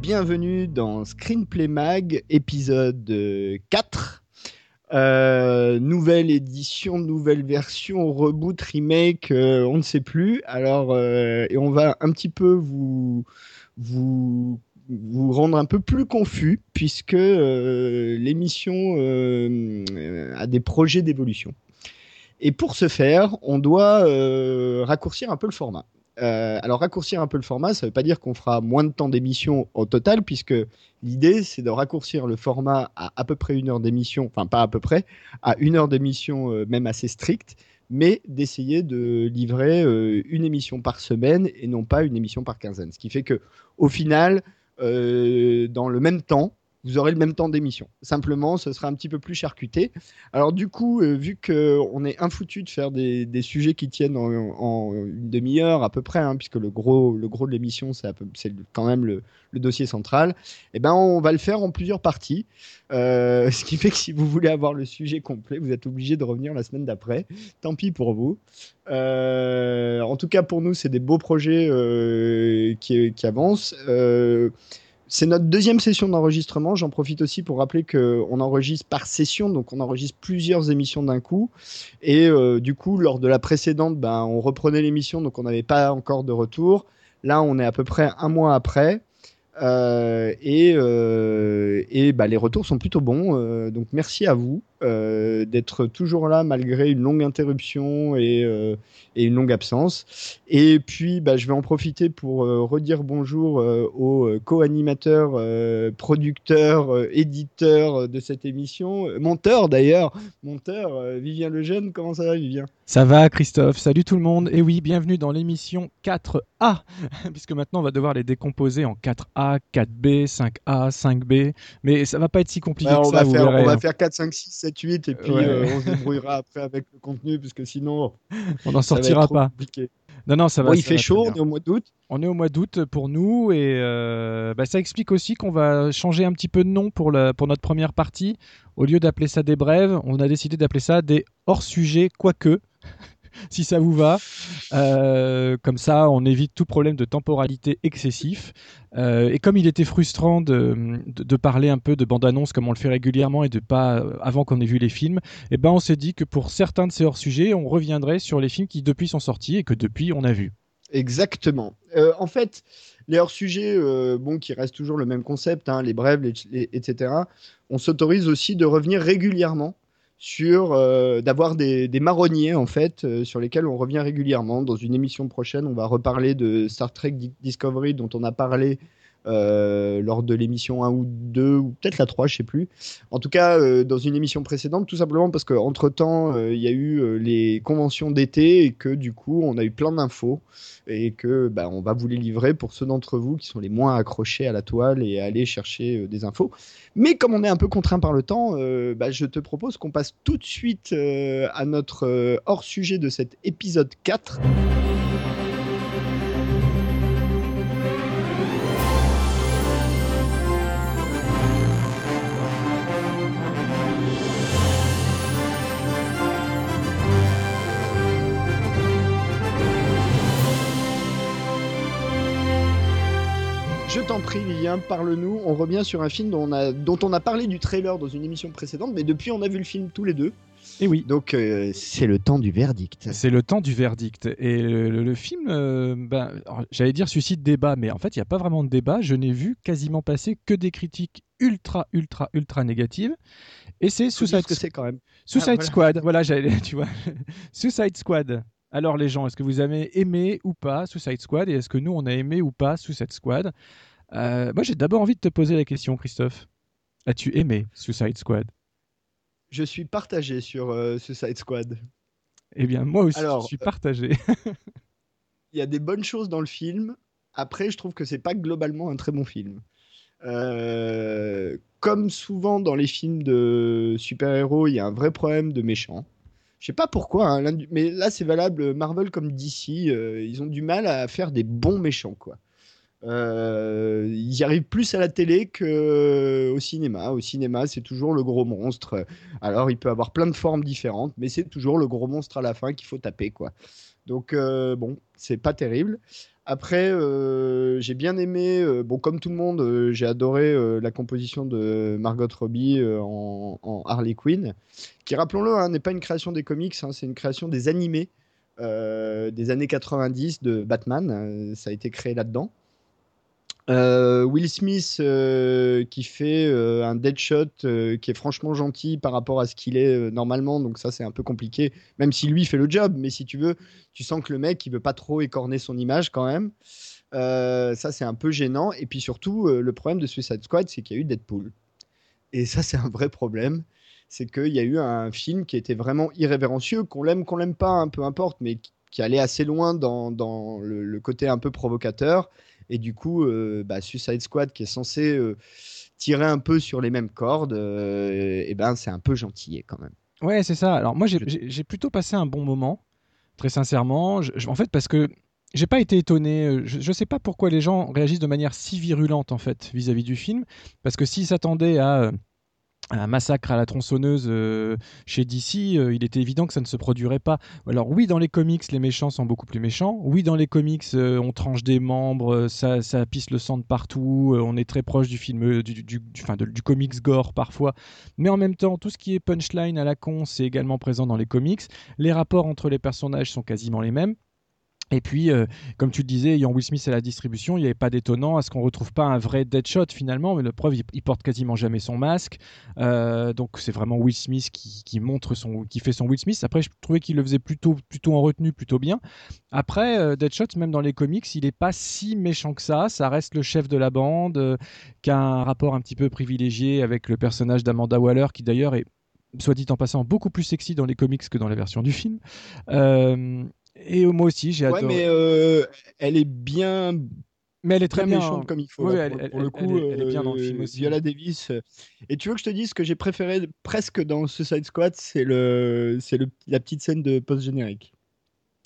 Bienvenue dans Screenplay Mag, épisode 4. Euh, nouvelle édition, nouvelle version, reboot, remake, euh, on ne sait plus. Alors, euh, et on va un petit peu vous, vous rendre un peu plus confus puisque l'émission a des projets d'évolution. Et pour ce faire, on doit raccourcir un peu le format. Euh, alors raccourcir un peu le format, ça ne veut pas dire qu'on fera moins de temps d'émission au total, puisque l'idée c'est de raccourcir le format à à peu près une heure d'émission, enfin pas à peu près, à une heure d'émission euh, même assez stricte, mais d'essayer de livrer euh, une émission par semaine et non pas une émission par quinzaine. Ce qui fait que au final, dans le même temps, vous aurez le même temps d'émission. Simplement, ce sera un petit peu plus charcuté. Alors du coup, euh, vu qu'on est infoutu de faire des, sujets qui tiennent en, une demi-heure à peu près, hein, puisque le gros, le gros de l'émission, c'est quand même le, dossier central, eh ben, on va le faire en plusieurs parties. Euh, ce qui fait que si vous voulez avoir le sujet complet, vous êtes obligé de revenir la semaine d'après. Tant pis pour vous. Euh, en tout cas, pour nous, c'est des beaux projets qui, avancent. C'est notre deuxième session d'enregistrement. J'en profite aussi pour rappeler qu'on enregistre par session, donc on enregistre plusieurs émissions d'un coup. Et euh, du coup, lors de la précédente, ben, on reprenait l'émission, donc on n'avait pas encore de retour. Là, on est à peu près un mois après. Euh, et, euh, et bah, les retours sont plutôt bons. Euh, donc merci à vous d'être toujours là malgré une longue interruption et, et une longue absence. Et puis bah, je vais en profiter pour redire bonjour aux co-animateurs, producteurs, éditeurs de cette émission, monteur d'ailleurs, monteur Vivien Lejeune. Comment ça va Vivien? Ça va Christophe, salut tout le monde. Et oui, bienvenue dans l'émission 4A, puisque maintenant on va devoir les décomposer en 4A, 4B, 5A, 5B. Mais ça va pas être si compliqué que on ça, va vous faire, verrez. On va faire 4, 5, 6, 7, 8 et puis Ouais. euh, on se débrouillera après avec le contenu puisque sinon On n'en sortira pas. compliqué. Non, non, ça va. Bon, il ça fait va chaud, on est au mois d'août. On est au mois d'août pour nous et euh, bah, ça explique aussi qu'on va changer un petit peu de nom pour, la, pour notre première partie. Au lieu d'appeler ça des brèves, on a décidé d'appeler ça des hors-sujets, quoique, si ça vous va. Euh, comme ça, on évite tout problème de temporalité excessif. Euh, et comme il était frustrant de, parler un peu de bande-annonce comme on le fait régulièrement et de pas euh, avant qu'on ait vu les films, eh ben on s'est dit que pour certains de ces hors-sujets, on reviendrait sur les films qui depuis sont sortis et que depuis on a vu. Exactement. En fait, les hors-sujets, bon, qui restent toujours le même concept, hein, les brèves, etc., on s'autorise aussi de revenir régulièrement sur, euh, d'avoir des, marronniers, en fait, euh, sur lesquels on revient régulièrement. Dans une émission prochaine, on va reparler de Star Trek Di- Discovery, dont on a parlé euh, lors de l'émission 1 ou 2, ou peut-être la 3, je sais plus. En tout cas, euh, dans une émission précédente, tout simplement parce qu'entre-temps, euh, il y a eu les conventions d'été et que du coup, on a eu plein d'infos et que bah, on va vous les livrer pour ceux d'entre vous qui sont les moins accrochés à la toile et à aller chercher des infos. Mais comme on est un peu contraint par le temps, bah, je te propose qu'on passe tout de suite à notre hors-sujet de cet épisode 4. T'en prie, parle-nous. On revient sur un film dont on, a, dont on a parlé du trailer dans une émission précédente, mais depuis on a vu le film tous les deux. Et oui. Donc euh, c'est le temps du verdict. C'est le temps du verdict. Et le, le- le film, euh, ben, j'allais dire suscite débat, mais en fait, il n'y a pas vraiment de débat. Je n'ai vu quasiment passer que des critiques ultra, ultra, ultra négatives. Et c'est Suicide, que c'est quand même. Suicide Ah, voilà. Squad. Voilà, j'allais, tu vois. Suicide Squad. Alors, les gens, est-ce que vous avez aimé ou pas Suicide Squad Et est-ce que nous, on a aimé ou pas Suicide Squad? Euh, Moi, j'ai d'abord envie de te poser la question, Christophe. As-tu aimé Suicide Squad? Je suis partagé sur euh, Suicide Squad. Eh bien, moi aussi, Alors, je suis partagé. il y a des bonnes choses dans le film. Après, je trouve que c'est pas globalement un très bon film. Euh, comme souvent dans les films de super-héros, il y a un vrai problème de méchants. Je sais pas pourquoi, hein, mais là c'est valable Marvel comme DC, euh, ils ont du mal à faire des bons méchants quoi. Euh, ils y arrivent plus à la télé qu'au cinéma. Au cinéma, c'est toujours le gros monstre. Alors, il peut avoir plein de formes différentes, mais c'est toujours le gros monstre à la fin qu'il faut taper, quoi. Donc, euh, bon, c'est pas terrible. Après, euh, j'ai bien aimé, euh, bon, comme tout le monde, euh, j'ai adoré la composition de Margot Robbie en, Harley Quinn, qui, rappelons-le, hein, n'est pas une création des comics, hein, c'est une création des animés des années 90 de Batman. ça a été créé là-dedans. Euh, Will Smith euh, qui fait euh, un Deadshot qui est franchement gentil par rapport à ce qu'il est normalement, donc ça c'est un peu compliqué, même si lui fait le job, mais si tu veux, tu sens que le mec il veut pas trop écorner son image quand même. ça c'est un peu gênant, et puis surtout le problème de Suicide Squad c'est qu'il y a eu Deadpool. Et ça c'est un vrai problème, c'est qu'il y a eu un film qui était vraiment irrévérencieux, qu'on l'aime, qu'on l'aime pas, hein, peu importe, mais qui allait assez loin dans, dans le, côté un peu provocateur et du coup, euh, bah, Suicide Squad, qui est censé euh, tirer un peu sur les mêmes cordes, et euh, eh ben, c'est un peu gentillé quand même. Ouais, c'est ça. Alors moi, j'ai plutôt passé un bon moment, très sincèrement. en fait, parce que j'ai pas été étonné. Je, ne sais pas pourquoi les gens réagissent de manière si virulente en fait vis-à-vis -vis du film, parce que s'ils s'attendaient à un massacre à la tronçonneuse euh, chez DC, euh, il était évident que ça ne se produirait pas. Alors oui, dans les comics, les méchants sont beaucoup plus méchants. Oui, dans les comics, euh, on tranche des membres, ça, pisse le sang de partout. on est très proche du film, du, du comics gore parfois. Mais en même temps, tout ce qui est punchline à la con, c'est également présent dans les comics. Les rapports entre les personnages sont quasiment les mêmes. Et puis, euh, comme tu le disais, ayant Will Smith à la distribution, il n'y avait pas d'étonnant à ce qu'on ne retrouve pas un vrai Deadshot finalement, mais la preuve, il, porte quasiment jamais son masque. Euh, donc c'est vraiment Will Smith qui, montre son, qui fait son Will Smith. Après, je trouvais qu'il le faisait plutôt, plutôt en retenue, plutôt bien. Après, euh, Deadshot, même dans les comics, il n'est pas si méchant que ça. Ça reste le chef de la bande, qui a un rapport un petit peu privilégié avec le personnage d'Amanda Waller, qui d'ailleurs est soit dit en passant, beaucoup plus sexy dans les comics que dans la version du film. Et moi aussi, j'ai ouais, mais euh, elle est bien. Mais elle est très, méchante comme il faut. Oui, elle, pour, le coup, elle, est bien dans le film euh, aussi. Viola Davis. Euh, et tu veux que je te dise ce que j'ai préféré presque dans Suicide Squad, c'est le, c'est le, la petite scène de post-générique.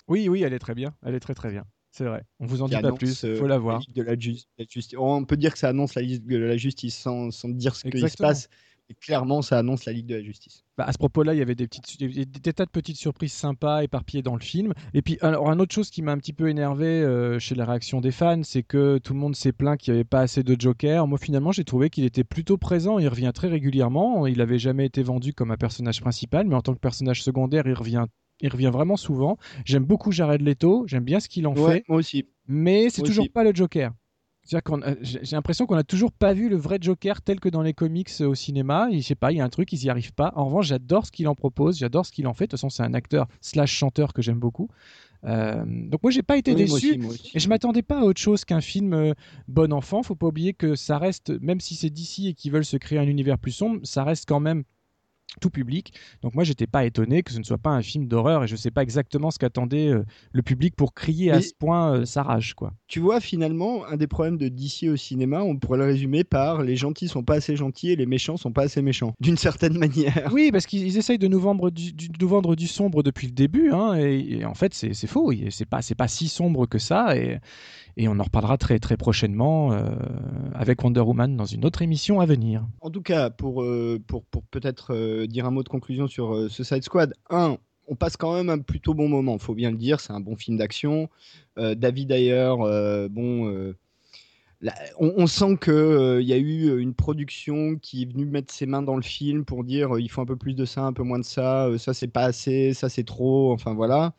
Oui, oui, elle est très bien. Elle est très très bien. C'est vrai. On vous en dit pas plus. Il faut la voir. de la, justice. On peut dire que ça annonce la liste de la justice sans, sans dire ce qui se passe. Et clairement, ça annonce la Ligue de la Justice. Bah, à ce propos-là, il y avait des, petites, des, tas de petites surprises sympas éparpillées dans le film. Et puis, alors, un autre chose qui m'a un petit peu énervé euh, chez la réaction des fans, c'est que tout le monde s'est plaint qu'il n'y avait pas assez de Joker. Moi, finalement, j'ai trouvé qu'il était plutôt présent. Il revient très régulièrement. Il n'avait jamais été vendu comme un personnage principal, mais en tant que personnage secondaire, il revient il revient vraiment souvent. J'aime beaucoup Jared Leto, j'aime bien ce qu'il en fait. Moi aussi. Mais c'est toujours pas le Joker. Euh, j'ai l'impression qu'on n'a toujours pas vu le vrai Joker tel que dans les comics euh, au cinéma. Je sais pas, il y a un truc, ils n'y arrivent pas. En revanche, j'adore ce qu'il en propose, j'adore ce qu'il en fait. De toute façon, c'est un acteur slash chanteur que j'aime beaucoup. Euh, donc moi j'ai pas été déçu et je m'attendais pas à autre chose qu'un film bon enfant. Faut pas oublier que ça reste, même si c'est d'ici et qu'ils veulent se créer un univers plus sombre, ça reste quand même tout public. Donc moi, j'étais pas étonné que ce ne soit pas un film d'horreur et je sais pas exactement ce qu'attendait euh, le public pour crier à ce point euh, sa rage, quoi. Tu vois, finalement, un des problèmes de DC au cinéma, on pourrait le résumer par les gentils sont pas assez gentils et les méchants sont pas assez méchants, d'une certaine manière. Oui, parce qu'ils essayent de nous vendre du, vendre du sombre depuis le début, hein, et, en fait, c'est faux. C'est pas, pas si sombre que ça, et, et on en reparlera très très prochainement euh, avec Wonder Woman dans une autre émission à venir. En tout cas, pour, euh, pour, pour peut-être euh, dire un mot de conclusion sur ce Side Squad, un, on passe quand même un plutôt bon moment, faut bien le dire, c'est un bon film d'action. David d'ailleurs, bon... on, sent qu'il il y a eu une production qui est venue mettre ses mains dans le film pour dire il faut un peu plus de ça, un peu moins de ça, ça c'est pas assez, ça c'est trop, enfin voilà.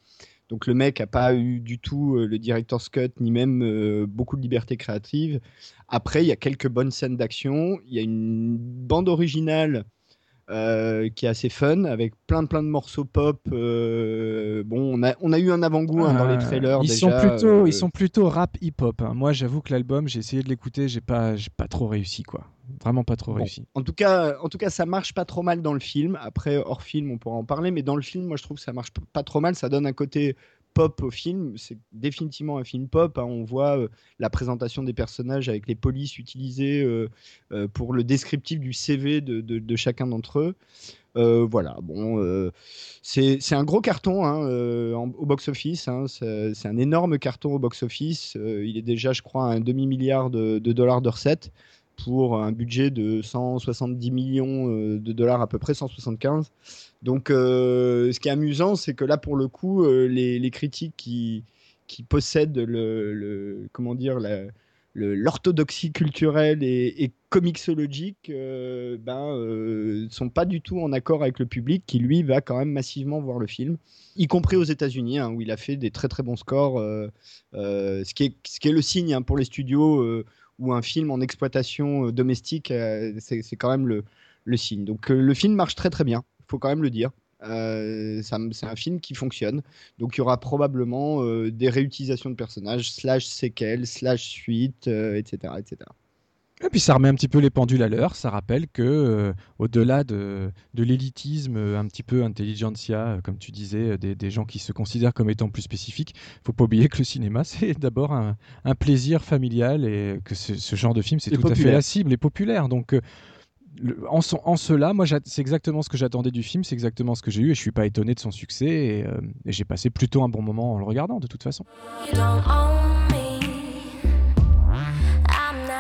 Donc le mec a pas eu du tout euh, le director's cut ni même euh, beaucoup de liberté créative. Après, il y a quelques bonnes scènes d'action. Il y a une bande originale euh, qui est assez fun avec plein de plein de morceaux pop. bon, on a, on a eu un avant-goût hein, dans les trailers. Ils déjà, sont plutôt, ils sont plutôt rap hip-hop. Hein. Moi, j'avoue que l'album, j'ai essayé de l'écouter, j'ai pas, j'ai pas trop réussi quoi. Vraiment pas trop réussi. En tout cas, en tout cas, ça marche pas trop mal dans le film. Après, hors film, on pourra en parler, mais dans le film, moi, je trouve que ça marche pas trop mal. Ça donne un côté pop au film. C'est définitivement un film pop. Hein. On voit euh, la présentation des personnages avec les polices utilisées euh, euh, pour le descriptif du CV de, chacun d'entre eux. voilà, bon, c'est un gros carton hein, au box-office. Hein. c'est un énorme carton au box-office. il est déjà, je crois, à un demi-milliard de, de, dollars de recettes pour un budget de 170 millions de dollars à peu près, 175. Donc, euh, ce qui est amusant, c'est que là, pour le coup, euh, les, critiques qui, qui possèdent le, comment dire l'orthodoxie culturelle et, comicsologique euh, ben, sont pas du tout en accord avec le public qui lui va quand même massivement voir le film, y compris aux États-Unis hein, où il a fait des très très bons scores, ce, qui est, ce qui est le signe hein, pour les studios où un film en exploitation domestique c'est quand même le, le signe. Donc le film marche très très bien faut quand même le dire. Euh, c'est un film qui fonctionne. Donc il y aura probablement euh, des réutilisations de personnages, slash séquelles, slash suite, etc., euh, etc. Et puis ça remet un petit peu les pendules à l'heure. Ça rappelle que au-delà de, de l'élitisme, un petit peu intelligentsia, comme tu disais, des, gens qui se considèrent comme étant plus spécifiques, faut pas oublier que le cinéma c'est d'abord un, plaisir familial et que ce, genre de film c'est tout à fait la cible et populaire. Donc en, cela, moi, c'est exactement ce que j'attendais du film, c'est exactement ce que j'ai eu, et je suis pas étonné de son succès, et, euh, j'ai passé plutôt un bon moment en le regardant, de toute façon.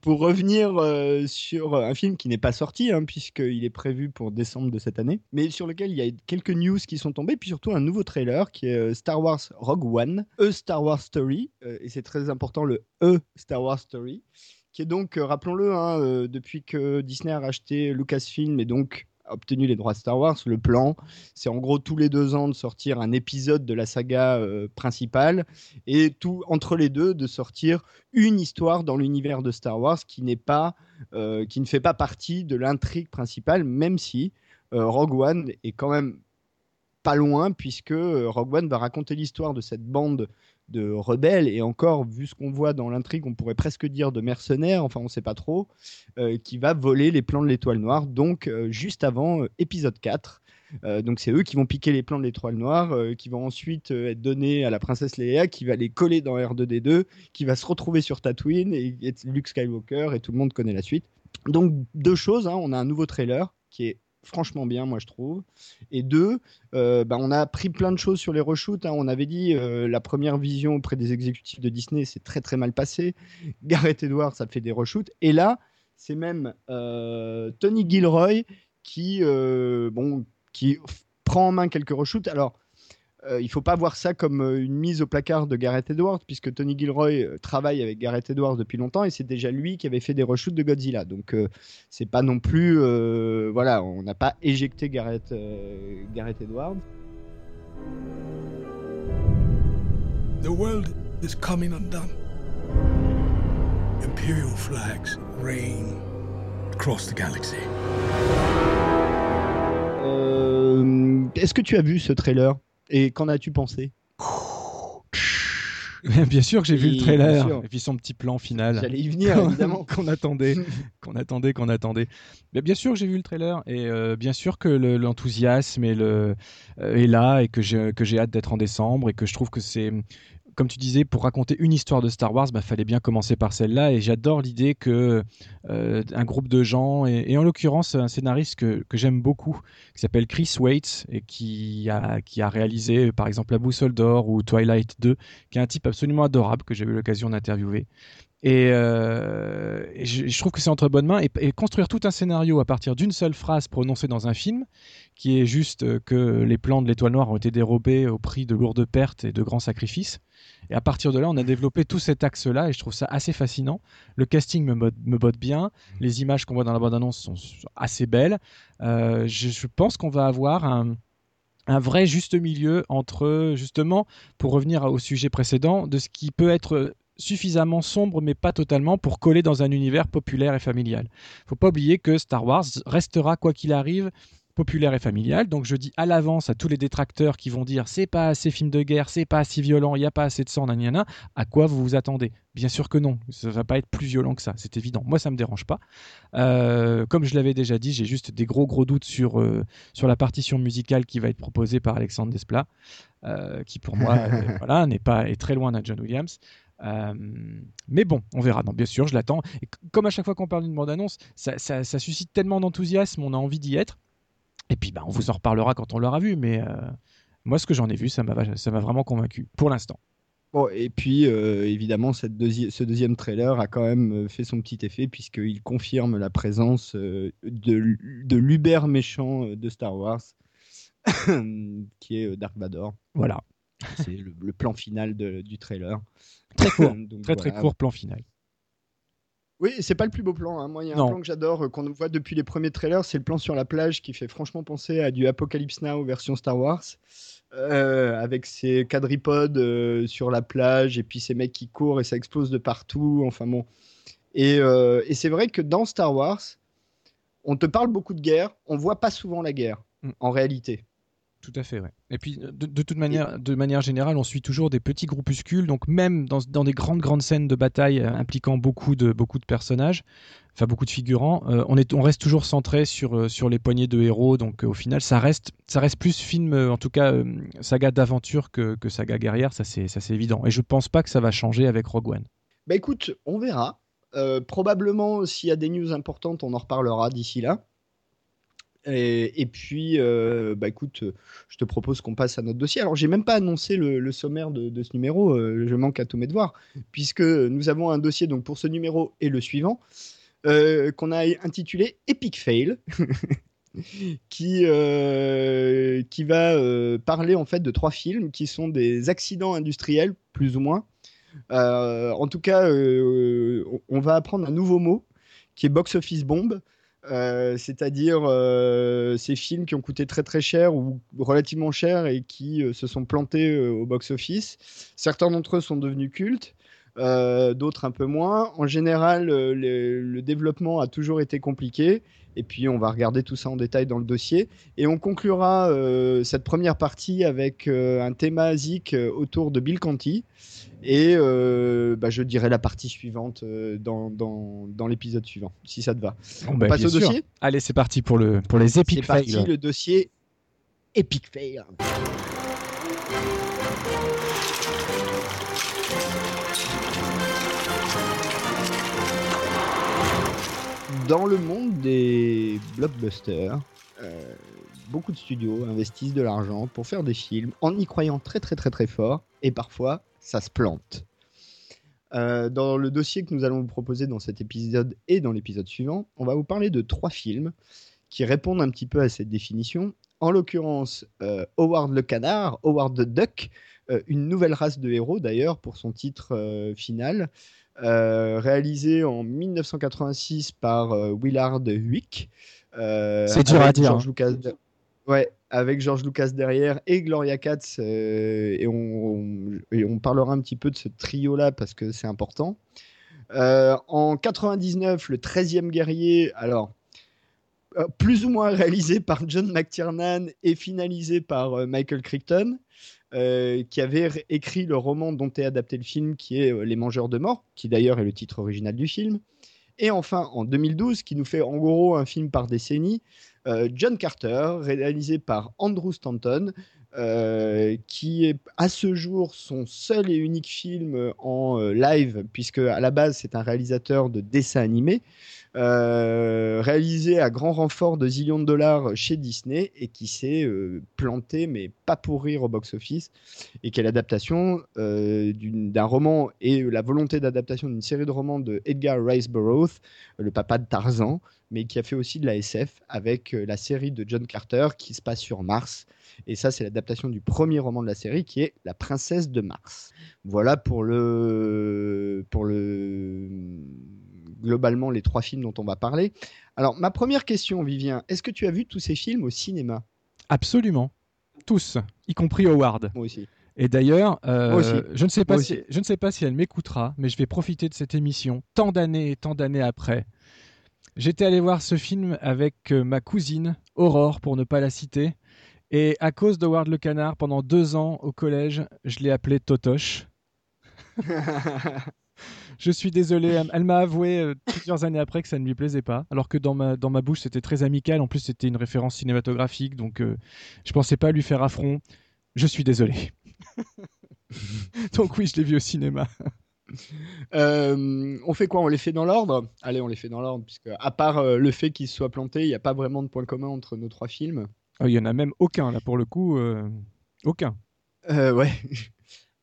Pour revenir euh, sur un film qui n'est pas sorti, hein, puisqu'il est prévu pour décembre de cette année, mais sur lequel il y a quelques news qui sont tombées, puis surtout un nouveau trailer qui est euh, Star Wars Rogue One, A Star Wars Story, et c'est très important le E Star Wars Story, qui est donc, rappelons-le, hein, depuis que Disney a racheté Lucasfilm et donc obtenu les droits de Star Wars, le plan, c'est en gros tous les deux ans de sortir un épisode de la saga euh, principale et tout entre les deux de sortir une histoire dans l'univers de Star Wars qui n'est pas, euh, qui ne fait pas partie de l'intrigue principale, même si euh, Rogue One est quand même pas loin puisque Rogue One va raconter l'histoire de cette bande de rebelles, et encore, vu ce qu'on voit dans l'intrigue, on pourrait presque dire de mercenaires, enfin on ne sait pas trop, euh, qui va voler les plans de l'étoile noire, donc euh, juste avant euh, épisode 4. donc c'est eux qui vont piquer les plans de l'étoile noire, qui vont ensuite être donnés à la princesse Leia, qui va les coller dans R2D2, qui va se retrouver sur Tatooine, et, et Luke Skywalker, et tout le monde connaît la suite. Donc deux choses, hein, on a un nouveau trailer qui est franchement bien, moi je trouve. Et deux, euh, bah, on a appris plein de choses sur les reshoots. Hein. On avait dit euh, la première vision auprès des exécutifs de Disney, c'est très très mal passé. Gareth Edwards, ça fait des reshoots. Et là, c'est même euh, Tony Gilroy qui, bon, qui prend en main quelques reshoots. Alors, euh, il faut pas voir ça comme euh, une mise au placard de Gareth Edwards, puisque Tony Gilroy euh, travaille avec Gareth Edwards depuis longtemps et c'est déjà lui qui avait fait des reshoots de Godzilla. Donc c'est pas non plus, voilà, on n'a pas éjecté Gareth, Gareth Edwards. The world is coming undone. Imperial flags reign across the galaxy. Est-ce que tu as vu ce trailer? Et qu'en as-tu pensé? Bien sûr que j'ai vu le trailer. et puis son petit plan final. J'allais y venir évidemment. Qu'on attendait, qu'on attendait, qu'on attendait. Mais bien sûr que j'ai vu le trailer. Et euh, bien sûr que l'enthousiasme euh, est là et que j'ai hâte d'être en décembre et que je trouve que c'est comme tu disais, pour raconter une histoire de Star Wars, il bah, fallait bien commencer par celle-là. Et j'adore l'idée que euh, un groupe de gens, et, en l'occurrence un scénariste que, j'aime beaucoup, qui s'appelle Chris Waits, et qui a, qui a réalisé par exemple La Boussole d'Or ou Twilight 2, qui est un type absolument adorable que j'ai eu l'occasion d'interviewer. Et, euh, je, trouve que c'est entre bonnes mains. Et, construire tout un scénario à partir d'une seule phrase prononcée dans un film, qui est juste que les plans de l'étoile noire ont été dérobés au prix de lourdes pertes et de grands sacrifices, et à partir de là, on a développé tout cet axe-là et je trouve ça assez fascinant. Le casting me, botte bien. Les images qu'on voit dans la bande-annonce sont assez belles. Euh, je, pense qu'on va avoir un, un vrai juste milieu entre, justement, pour revenir au sujet précédent, de ce qui peut être suffisamment sombre, mais pas totalement, pour coller dans un univers populaire et familial. Faut pas oublier que Star Wars restera, quoi qu'il arrive, populaire et familial. Donc je dis à l'avance à tous les détracteurs qui vont dire c'est pas assez film de guerre, c'est pas assez violent, il n'y a pas assez de sang, nanana, à quoi vous vous attendez? Bien sûr que non, ça va pas être plus violent que ça, c'est évident. Moi ça me dérange pas. Euh, comme je l'avais déjà dit, j'ai juste des gros gros doutes sur, euh, sur la partition musicale qui va être proposée par Alexandre Desplat, euh, qui pour moi voilà, n'est pas est très loin d'un John Williams. Mais bon, on verra. Non, bien sûr, je l'attends. Et comme à chaque fois qu'on parle d'une bande-annonce, ça, ça, suscite tellement d'enthousiasme, on a envie d'y être. Et puis, bah, on vous en reparlera quand on l'aura vu. Mais euh, moi, ce que j'en ai vu, ça m'a vraiment convaincu pour l'instant. Bon, et puis, euh, évidemment, cette ce deuxième trailer a quand même euh, fait son petit effet, puisqu'il confirme la présence de, de l'Uber méchant de Star Wars, qui est Dark Vador. Voilà. C'est le, plan final du trailer. Très court, très très court plan final. Oui, c'est pas le plus beau plan. Hein. Moi, il y a un plan que j'adore, euh, qu'on voit depuis les premiers trailers, c'est le plan sur la plage qui fait franchement penser à du Apocalypse Now version Star Wars. Euh, avec ces quadripodes euh, sur la plage et puis ces mecs qui courent et ça explose de partout. Enfin bon. Et, et c'est vrai que dans Star Wars, on te parle beaucoup de guerre, on voit pas souvent la guerre mm. en réalité. Tout à fait, ouais. Et puis, de, toute manière, de manière générale, on suit toujours des petits groupuscules, donc même dans, dans des grandes, grandes scènes de bataille euh, impliquant beaucoup de, beaucoup de personnages, enfin beaucoup de figurants, euh, on, est, on reste toujours centré sur, euh, sur les poignées de héros, donc au final, ça reste, ça reste plus film, en tout cas, saga d'aventure que, que, saga guerrière, ça c'est évident. Et je pense pas que ça va changer avec Rogue One. Bah écoute, on verra. probablement, s'il y a des news importantes, on en reparlera d'ici là. Et, puis, euh, bah écoute, je te propose qu'on passe à notre dossier. Alors, j'ai même pas annoncé le, sommaire de, ce numéro. Euh, je manque à tous mes devoirs, puisque nous avons un dossier donc pour ce numéro et le suivant euh, qu'on a intitulé Epic Fail. qui, qui va parler en fait de trois films qui sont des accidents industriels, plus ou moins. en tout cas, on va apprendre un nouveau mot qui est box office bomb. Euh, c'est-à-dire euh, ces films qui ont coûté très très cher ou relativement cher et qui euh, se sont plantés au box-office. Certains d'entre eux sont devenus cultes, d'autres un peu moins. En général, le, développement a toujours été compliqué. Et puis on va regarder tout ça en détail dans le dossier. Et on conclura cette première partie avec un thématique autour de Bill Conti. Et euh, bah, je dirai la partie suivante euh, dans, dans, dans l'épisode suivant, si ça te va. On bah, passe au dossier? Allez, c'est parti pour, le, pour les epic fails. C'est parti, le dossier Epic Fail. Dans le monde des blockbusters, euh, beaucoup de studios investissent de l'argent pour faire des films en y croyant très très très très fort et parfois ça se plante. Euh, dans le dossier que nous allons vous proposer dans cet épisode et dans l'épisode suivant, on va vous parler de trois films qui répondent un petit peu à cette définition. En l'occurrence, euh, Howard le Canard, Howard the Duck, euh, une nouvelle race de héros d'ailleurs pour son titre final, réalisé en 1986 par Willard Huyck. C'est dur à dire. Hein. Ouais, avec George Lucas derrière et Gloria Katz. Euh, et, on, parlera un petit peu de ce trio-là parce que c'est important. Euh, en 99, le 13e guerrier, alors euh, plus ou moins réalisé par John McTiernan et finalisé par Michael Crichton, qui avait écrit le roman dont est adapté le film, qui est Les Mangeurs de Mort, qui d'ailleurs est le titre original du film. Et enfin, en 2012, qui nous fait en gros un film par décennie, euh, John Carter, réalisé par Andrew Stanton, euh, qui est à ce jour son seul et unique film en euh, live, puisque à la base c'est un réalisateur de dessins animés, réalisé à grand renfort de zillions de dollars chez Disney et qui s'est planté, mais pas pour rire au box-office, et qui est l'adaptation d'un roman et la volonté d'adaptation d'une série de romans de Edgar Rice Burroughs, le papa de Tarzan, mais qui a fait aussi de la SF avec euh, la série de John Carter qui se passe sur Mars. Et ça, c'est l'adaptation du premier roman de la série qui est La princesse de Mars. Voilà pour le, pour le, globalement les trois films dont on va parler. Alors, ma première question, Vivien, est-ce que tu as vu tous ces films au cinéma? Absolument. Tous, y compris Howard. Moi aussi. Et d'ailleurs, euh, je ne sais pas si aussi. je ne sais pas si elle m'écoutera, mais je vais profiter de cette émission tant d'années et tant d'années après. J'étais allé voir ce film avec euh, ma cousine Aurore, pour ne pas la citer, et à cause d'Howard le Canard, pendant deux ans au collège, je l'ai appelé Totoche. Je suis désolé, elle, m'a avoué euh, plusieurs années après que ça ne lui plaisait pas, alors que dans ma, dans ma bouche c'était très amical, en plus c'était une référence cinématographique, donc euh, je pensais pas lui faire affront. Je suis désolé. donc oui, je l'ai vu au cinéma. Euh, on fait quoi? On les fait dans l'ordre? Allez, on les fait dans l'ordre, puisque à part euh, le fait qu'ils se soient plantés, il n'y a pas vraiment de point commun entre nos trois films. Euh, Il y en a même aucun là pour le coup, euh, aucun. Euh, ouais.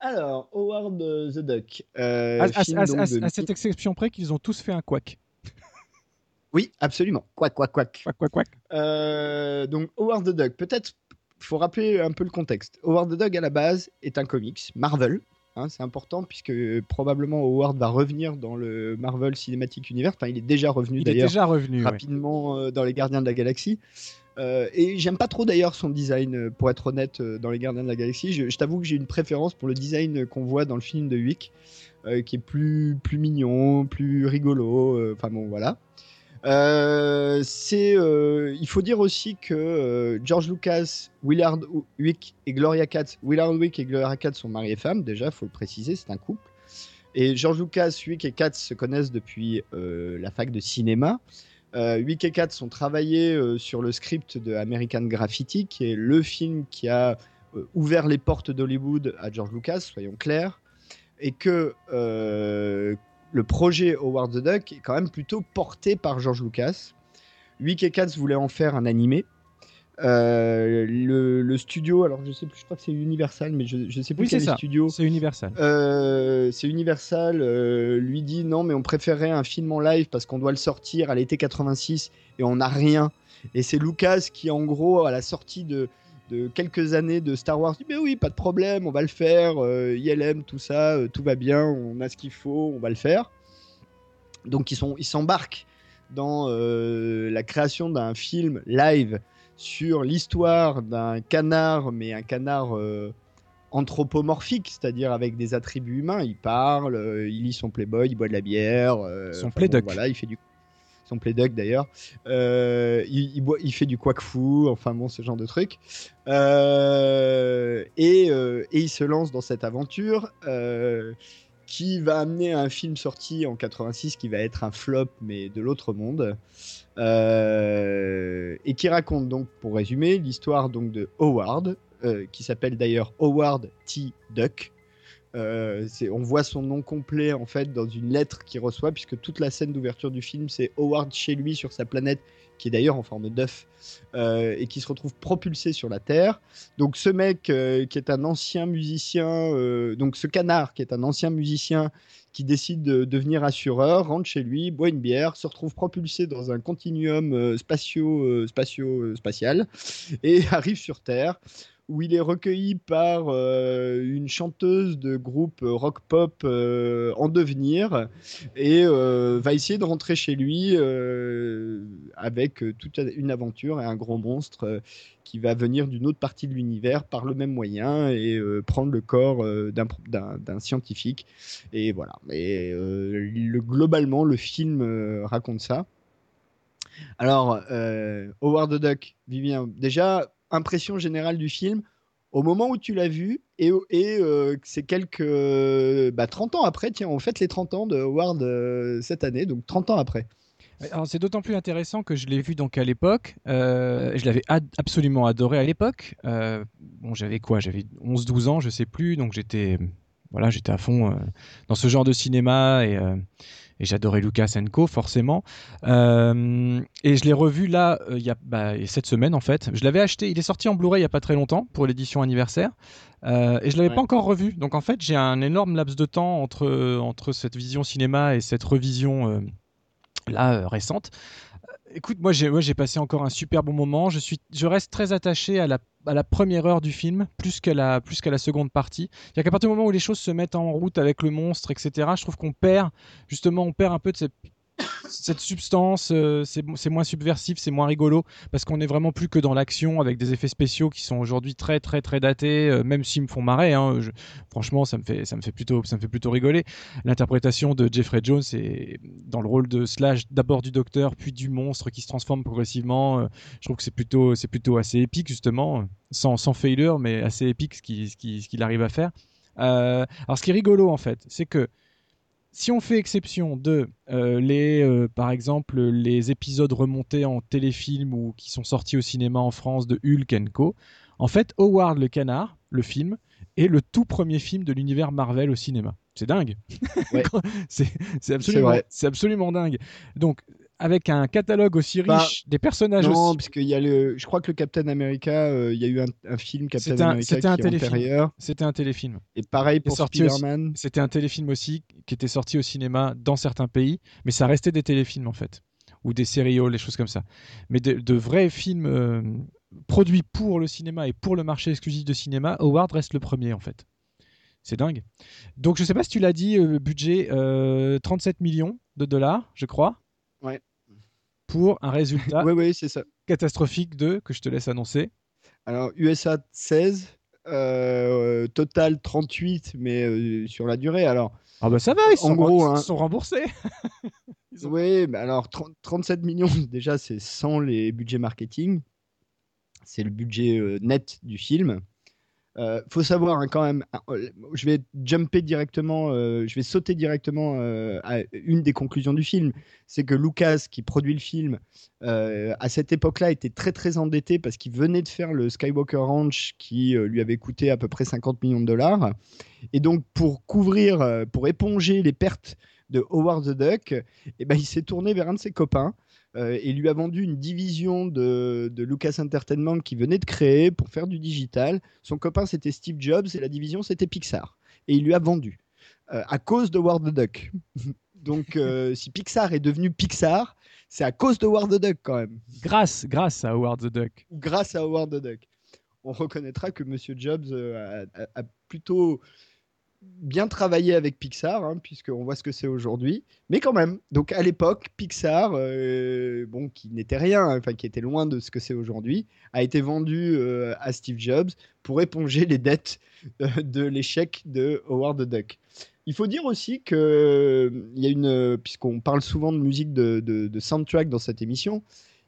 Alors, Howard the Duck. euh, à, à- film à- donc à- de- à cette exception près qu'ils ont tous fait un quack. Oui, absolument. Quack, quack, quack. Quack, quack, quack. Euh, donc, Howard the Duck. Peut-être, faut rappeler un peu le contexte. Howard the Duck, à la base, est un comics Marvel. Hein, c'est important puisque euh, probablement Howard va revenir dans le Marvel Cinematic Universe. Enfin, il est déjà revenu Il est d'ailleurs. déjà revenu. ouais. rapidement euh, dans les Gardiens de la Galaxie. Euh, et j'aime pas trop d'ailleurs son design, pour être honnête, dans les Gardiens de la Galaxie. Je, je t'avoue que j'ai une préférence pour le design qu'on voit dans le film de Wick, qui est plus, plus mignon, plus rigolo. Enfin bon, voilà. Euh, c'est, euh, il faut dire aussi que euh, George Lucas, Willard Wick et Gloria Katz, Willard Wick et Gloria Katz sont mariés femmes, déjà, faut le préciser, c'est un couple. Et George Lucas, Wick et Katz se connaissent depuis la fac de cinéma. Wick et Katz ont travaillé sur le script de American Graffiti, qui est le film qui a ouvert les portes d'Hollywood à George Lucas, soyons clairs, et que le projet Howard the Duck est quand même plutôt porté par George Lucas. Wick et Katz voulaient en faire un animé. Euh, le, le studio, alors je sais plus, je crois que c'est Universal, mais je, je sais plus Oui, c'est quel ça. studio. C'est Universal. Euh, c'est Universal euh, lui dit non mais on préférait un film en live parce qu'on doit le sortir à l'été 86 et on n'a rien et c'est Lucas qui en gros à la sortie de, de quelques années de Star Wars dit mais oui pas de problème on va le faire euh, ILM tout ça euh, tout va bien on a ce qu'il faut on va le faire donc ils sont ils s'embarquent dans euh, la création d'un film live sur l'histoire d'un canard mais un canard euh, anthropomorphique, c'est-à-dire avec des attributs humains. Il parle, il lit son Playboy, il boit de la bière. Son Playduck. voilà, il fait du son Playduck d'ailleurs. Euh, il, fait du quack fou, enfin bon, ce genre de truc. Euh, et, euh, et il se lance dans cette aventure. qui va amener à un film sorti en 86 qui va être un flop mais de l'autre monde et qui raconte donc pour résumer l'histoire donc de Howard qui s'appelle d'ailleurs Howard T. Duck. Euh, on voit son nom complet en fait dans une lettre qu'il reçoit puisque toute la scène d'ouverture du film c'est Howard chez lui sur sa planète qui est d'ailleurs en forme d'œuf euh, et qui se retrouve propulsé sur la Terre. Donc ce mec euh, qui est un ancien musicien, donc ce canard qui est un ancien musicien qui décide de devenir assureur, rentre chez lui, boit une bière, se retrouve propulsé dans un continuum spatio, spatio, spatial et arrive sur Terre où il est recueilli par euh, une chanteuse de groupe rock pop euh, en devenir et euh, va essayer de rentrer chez lui euh, avec euh, toute une aventure et un gros monstre euh, qui va venir d'une autre partie de l'univers par le même moyen et euh, prendre le corps euh, d'un scientifique. Et voilà. Et euh, le- globalement le film euh, raconte ça. Alors euh, Howard the Duck Vivien déjà impression générale du film au moment où tu l'as vu et, euh, c'est quelques euh, bah, 30 ans après tiens on fête les 30 ans de Howard euh, cette année donc 30 ans après Alors c'est d'autant plus intéressant que je l'ai vu donc à l'époque. je l'avais absolument adoré à l'époque. Bon, j'avais quoi? J'avais 11-12 ans, je sais plus. Donc j'étais voilà, j'étais à fond dans ce genre de cinéma et, et j'adorais Lucas Co forcément. Euh, et je l'ai revu là euh, il y a bah, cette semaine en fait. Je l'avais acheté. Il est sorti en Blu-ray il y a pas très longtemps pour l'édition anniversaire. Euh, et je l'avais Ouais. pas encore revu. Donc en fait j'ai un énorme laps de temps entre entre cette vision cinéma et cette revision là récente. Écoute, moi j'ai passé encore un super bon moment. Je suis je reste très attaché à la à la première heure du film plus qu'à la la seconde partie. A qu'à partir du moment où les choses se mettent en route avec le monstre, etc. Je trouve qu'on perd justement on perd un peu de cette cette substance, euh, c'est moins subversif, c'est moins rigolo, parce qu'on est vraiment plus que dans l'action avec des effets spéciaux qui sont aujourd'hui très très très datés, euh, même s'ils me font marrer. hein, franchement, ça me fait ça me fait plutôt ça me fait plutôt rigoler. L'interprétation de Jeffrey Jones est dans le rôle de Slash, d'abord du docteur, puis du monstre qui se transforme progressivement. euh, je trouve que c'est plutôt c'est plutôt assez épique justement, sans sans failure, mais assez épique ce qu'il qu'il arrive à faire. Alors, ce qui est rigolo en fait, c'est que si on fait exception de euh, les, euh, par exemple, les épisodes remontés en téléfilm ou qui sont sortis au cinéma en France de Hulk Co, en fait, Howard le Canard, le film, est le tout premier film de l'univers Marvel au cinéma. C'est dingue. Ouais. c'est absolument, absolument dingue. Donc, avec un catalogue aussi riche, Bah, des personnages Non, aussi. puisqu'il y a le. Je crois que le Captain America, euh, il y a eu un, un film Captain un- America qui un est antérieur. C'était un téléfilm. Et pareil pour aussi. Spider-Man. C'était un téléfilm aussi qui était sorti au cinéma dans certains pays, mais ça restait des téléfilms en fait, ou des sériaux, des choses comme ça. Mais de, de vrais films euh, produits pour le cinéma et pour le marché exclusif de cinéma, Howard reste le premier en fait. C'est dingue. Donc je sais pas si tu l'as dit, euh, budget euh, 37 millions de dollars, je crois. Ouais. Pour un résultat ça. catastrophique de, que je te laisse annoncer. Alors, USA 16, euh, total 38, mais euh, sur la durée. Alors, Ah bah ça va, ils En sont, gros, ils hein. sont remboursés. Ont- oui, mais alors 30 37 millions, déjà, c'est sans les budgets marketing. C'est le budget euh, net du film. Euh, faut savoir hein, quand même, euh, je vais directement, euh, je vais sauter directement euh, à une des conclusions du film, c'est que Lucas, qui produit le film, euh, à cette époque-là, était très très endetté parce qu'il venait de faire le Skywalker Ranch, qui lui avait coûté à peu près 50 millions de dollars, et donc pour couvrir, pour éponger les pertes de Howard the Duck, eh ben, il s'est tourné vers un de ses copains euh, et lui a vendu une division de, de Lucas Entertainment qui venait de créer pour faire du digital. Son copain, c'était Steve Jobs et la division, c'était Pixar. Et il lui a vendu euh, à cause de Howard the Duck. Donc, euh, si Pixar est devenu Pixar, c'est à cause de Howard the Duck quand même, Grâce, grâce à Howard the Duck. grâce à Howard the Duck. On reconnaîtra que Monsieur Jobs euh, a, a- a plutôt bien travaillé avec Pixar, hein, puisqu'on voit ce que c'est aujourd'hui. Mais quand même, donc à l'époque, Pixar, euh, bon, qui n'était rien, hein, enfin qui était loin de ce que c'est aujourd'hui, a été vendu euh, à Steve Jobs pour éponger les dettes euh, de l'échec de Howard the Duck. Il faut dire aussi que euh, il y a une, puisqu'on parle souvent de musique de, de- de soundtrack dans cette émission,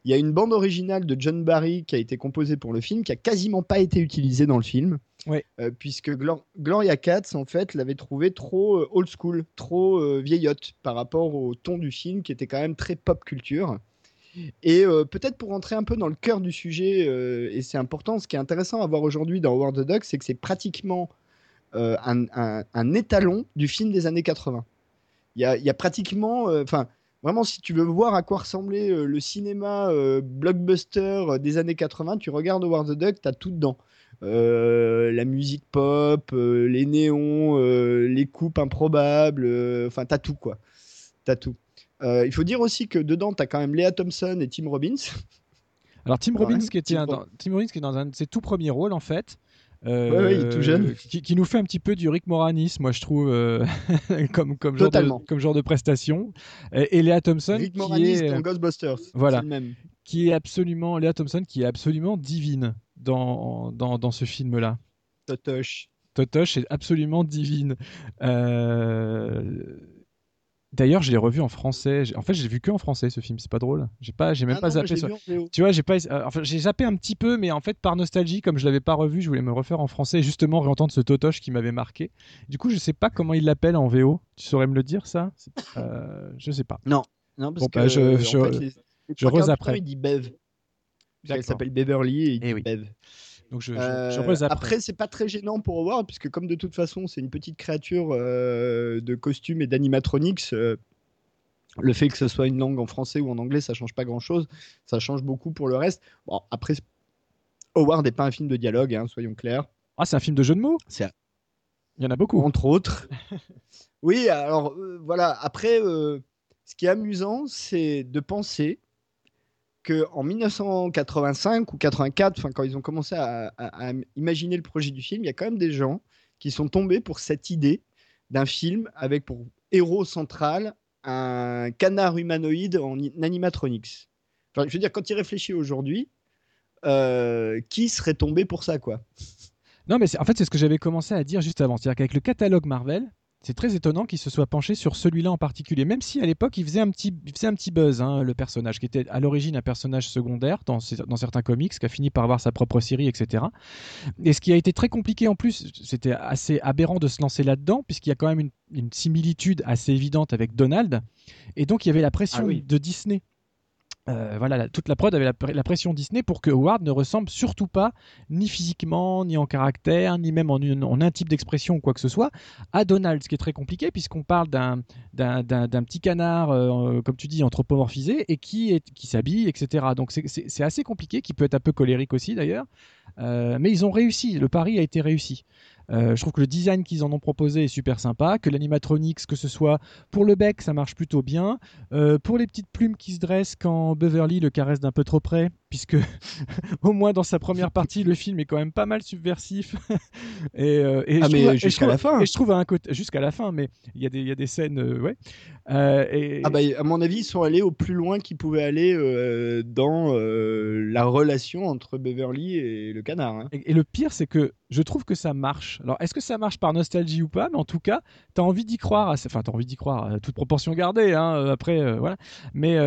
il y a une bande originale de John Barry qui a été composée pour le film, qui a quasiment pas été utilisée dans le film. Euh, puisque Glor- Gloria Katz, en fait, l'avait trouvé trop euh, old school, trop euh, vieillotte par rapport au ton du film qui était quand même très pop culture. Et peut-être pour rentrer un peu dans le cœur du sujet, et c'est important, ce qui est intéressant à voir aujourd'hui dans Howard the Duck, c'est que c'est pratiquement un, étalon du film des années 80. Il y a, y a pratiquement, enfin, vraiment, si tu veux voir à quoi ressemblait euh, le cinéma euh, blockbuster euh, des années 80, tu regardes Howard the Duck, tu as tout dedans. La musique pop, les néons, les coupes improbables, enfin, t'as tout quoi. T'as tout. Il faut dire aussi que dedans, t'as quand même Léa Thompson et Tim Robbins. Alors Tim Ouais, Robbins, qui était dans, Tim Robbins qui est dans un de ses tout premiers rôles en fait. Euh, tout jeune. Qui, qui nous fait un petit peu du Rick Moranis, moi je trouve, euh, comme, comme, genre de, Totalement. comme genre de prestation. Et, et Léa Thompson, Rick qui Moranis est, dans Ghostbusters. voilà. C'est le même. qui est absolument, Léa Thompson, qui est absolument divine dans, dans, dans ce film-là. Totoche. Totoche est absolument divine. Euh, D'ailleurs, je l'ai revu en français. En fait, j'ai vu que en français ce film. C'est pas drôle. J'ai pas, j'ai même Ah pas non, zappé. sur- en. Tu vois, j'ai pas, euh, enfin, j'ai zappé un petit peu, mais en fait, par nostalgie, comme je l'avais pas revu, je voulais me refaire en français, et justement réentendre ce Totoche qui m'avait marqué. Du coup, je sais pas comment il l'appelle en VO. Tu saurais me le dire, ça? Euh, Je sais pas. Non, parce Bon, que bah, je- en je- fait, les- les je rezapperai. temps, Il dit Bev. Elle s'appelle Beverly et il Eh dit oui. Bev. Donc, je, je, Euh, je après, c'est pas très gênant pour Howard, puisque comme de toute façon, c'est une petite créature euh, de costume et d'animatronics. euh, le fait que ce soit une langue en français ou en anglais, ça change pas grand-chose. Ça change beaucoup pour le reste. Bon, après, Howard n'est pas un film de dialogue, hein, soyons clairs. Ah, c'est un film de jeu de mots? Il y en a beaucoup. entre autres. oui, alors euh, voilà. Après, euh, ce qui est amusant, c'est de penser que en 1985 ou 84, enfin quand ils ont commencé à, imaginer le projet du film, il y a quand même des gens qui sont tombés pour cette idée d'un film avec pour héros central un canard humanoïde en animatronics. Je veux dire, quand il réfléchit aujourd'hui, euh, qui serait tombé pour ça, quoi? Non, mais en fait, c'est ce que j'avais commencé à dire juste avant. C'est-à-dire qu'avec le catalogue Marvel, c'est très étonnant qu'il se soit penché sur celui-là en particulier, même si à l'époque il faisait un petit, faisait un petit buzz, hein, le personnage, qui était à l'origine un personnage secondaire dans, dans, certains comics, qui a fini par avoir sa propre série, etc. Et ce qui a été très compliqué en plus, c'était assez aberrant de se lancer là-dedans, puisqu'il y a quand même une, une, similitude assez évidente avec Donald, et donc il y avait la pression Ah oui. de Disney euh, voilà, toute la prod avait la, pression Disney pour que Howard ne ressemble surtout pas, ni physiquement, ni en caractère, ni même en, un type d'expression ou quoi que ce soit, à Donald, ce qui est très compliqué puisqu'on parle d'un d'un- d'un- petit canard, euh, comme tu dis, anthropomorphisé et qui, est, qui s'habille, etc. Donc c'est- c'est assez compliqué, qui peut être un peu colérique aussi d'ailleurs, mais ils ont réussi, le pari a été réussi. Euh, je trouve que le design qu'ils en ont proposé est super sympa, que l'animatronics, que ce soit pour le bec, ça marche plutôt bien. Euh, pour les petites plumes qui se dressent quand Beverly le caresse d'un peu trop près, puisque au moins dans sa première partie, le film est quand même pas mal subversif. et, euh, et Ah, je mais jusqu'à la fin. Et je trouve à un côté jusqu'à la fin, mais il y a des il y a des scènes, euh, ouais. Euh, et, Ah bah, à mon avis, ils sont allés au plus loin qu'ils pouvaient aller dans la relation entre Beverly et le canard. hein. Et, et le pire, c'est que je trouve que ça marche. Alors, est-ce que ça marche par nostalgie ou pas? Mais en tout cas, tu as envie d'y croire. Enfin, tu as envie d'y croire, toute proportion gardée. hein, après, voilà. Mais,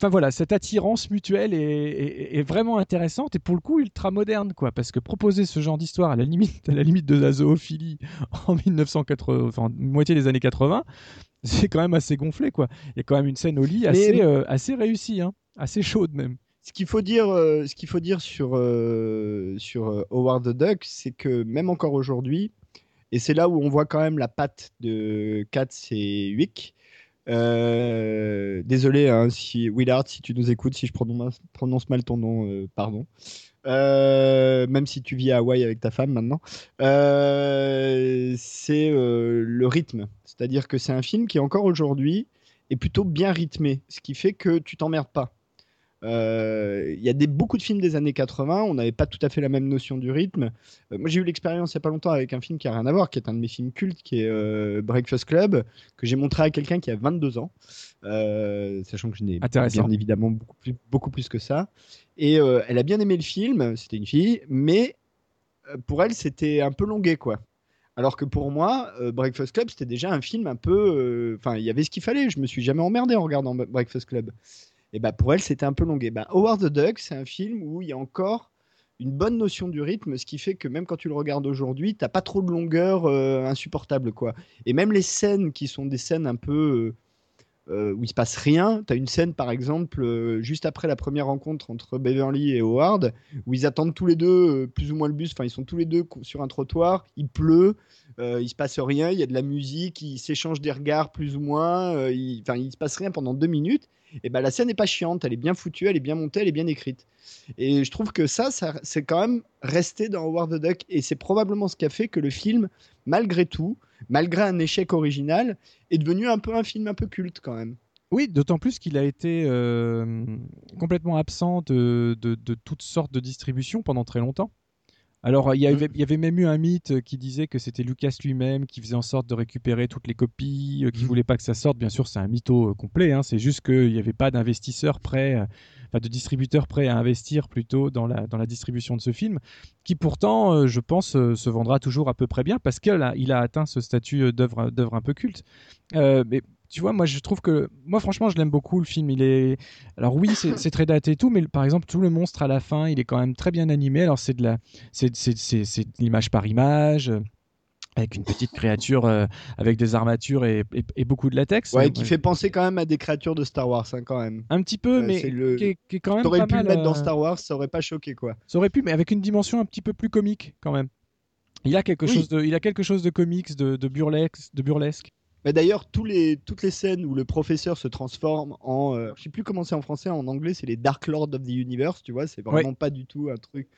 enfin voilà, cette attirance mutuelle est, est- est vraiment intéressante et pour le coup ultra moderne, quoi. Parce que proposer ce genre d'histoire à la limite, à la limite de la zoophilie en 1980, enfin, moitié des années 80, c'est quand même assez gonflé, quoi. Il y a quand même une scène au lit assez, euh, assez réussie, hein, assez chaude même. Ce qu'il faut dire, euh, ce qu'il faut dire sur, euh, sur euh, Howard the Duck, c'est que même encore aujourd'hui, et c'est là où on voit quand même la patte de Katz et Wick. Euh, désolé, hein, si Willard, si tu nous écoutes, si je prononce, mal ton nom, euh, pardon. Euh, même si tu vis à Hawaï avec ta femme maintenant, c'est le rythme. C'est-à-dire que c'est un film qui encore aujourd'hui est plutôt bien rythmé, ce qui fait que tu t'emmerdes pas. Euh, Il y a des, beaucoup de films des années 80, on n'avait pas tout à fait la même notion du rythme. Euh, moi, j'ai eu l'expérience il n'y a pas longtemps avec un film qui a rien à voir, qui est un de mes films cultes, qui est euh, Breakfast Club, que j'ai montré à quelqu'un qui a 22 ans, sachant que je n'ai bien évidemment beaucoup plus, beaucoup plus que ça. Et elle a bien aimé le film, c'était une fille, mais pour elle, c'était un peu longuet, quoi. Alors que pour moi, euh, Breakfast Club, c'était déjà un film un peu. euh, Enfin, il y avait ce qu'il fallait. Je me suis jamais emmerdé en regardant Bre- Breakfast Club. Et bah pour elle, c'était un peu longué. Bah, Howard the Duck, c'est un film où il y a encore une bonne notion du rythme, ce qui fait que même quand tu le regardes aujourd'hui, t'as pas trop de longueur euh, insupportable, quoi. Et même les scènes qui sont des scènes un peu euh, euh, où il se passe rien, t'as une scène par exemple juste après la première rencontre entre Beverly et Howard, où ils attendent tous les deux plus ou moins le bus. Enfin, ils sont tous les deux sur un trottoir, il pleut, il se passe rien, il y a de la musique, ils s'échangent des regards plus ou moins. euh, il, enfin, il se passe rien pendant deux minutes. Et ben la scène n'est pas chiante, elle est bien foutue, elle est bien montée, elle est bien écrite. Et je trouve que ça, ça c'est quand même resté dans Howard the Duck, et c'est probablement ce qui a fait que le film, malgré tout, malgré un échec original, est devenu un peu un film un peu culte quand même. Oui, d'autant plus qu'il a été euh, complètement absent de, toutes sortes de distributions pendant très longtemps. Alors, il y, avait, il y avait même eu un mythe qui disait que c'était Lucas lui-même qui faisait en sorte de récupérer toutes les copies, euh, qui Mhm. voulait pas que ça sorte. Bien sûr, c'est un mytho euh, complet. hein. C'est juste qu'il n'y avait pas d'investisseurs prêts, euh, enfin de distributeurs prêts à investir plutôt dans la, dans la distribution de ce film, qui pourtant, euh, je pense, euh, se vendra toujours à peu près bien parce qu'il a, il a atteint ce statut euh, d'œuvre d'œuvre un peu culte. Euh, mais tu vois, moi je trouve que, moi franchement, je l'aime beaucoup le film. Il est, alors oui, c'est très daté et tout, mais par exemple, tout le monstre à la fin, il est quand même très bien animé. Alors c'est de la, c'est c'est- c'est- c'est de l'image par image. Avec une petite créature euh, avec des armatures et, et- et beaucoup de latex. Ouais, Euh, qui fait penser quand même à des créatures de Star Wars, hein, quand même. un petit peu, Euh, mais le- qui, est, qui est quand même T'aurais pu mal. le mettre dans Star Wars, ça aurait pas choqué, quoi. Ça aurait pu, mais avec une dimension un petit peu plus comique quand même. Il a quelque Oui. chose de, il a quelque chose de comics, de, de burlesque, de burlesque. Mais d'ailleurs, tous les, toutes les scènes où le professeur se transforme en. euh, je sais plus comment c'est en français, en anglais, c'est les Dark Lord of the Universe, tu vois, c'est vraiment pas du tout un truc.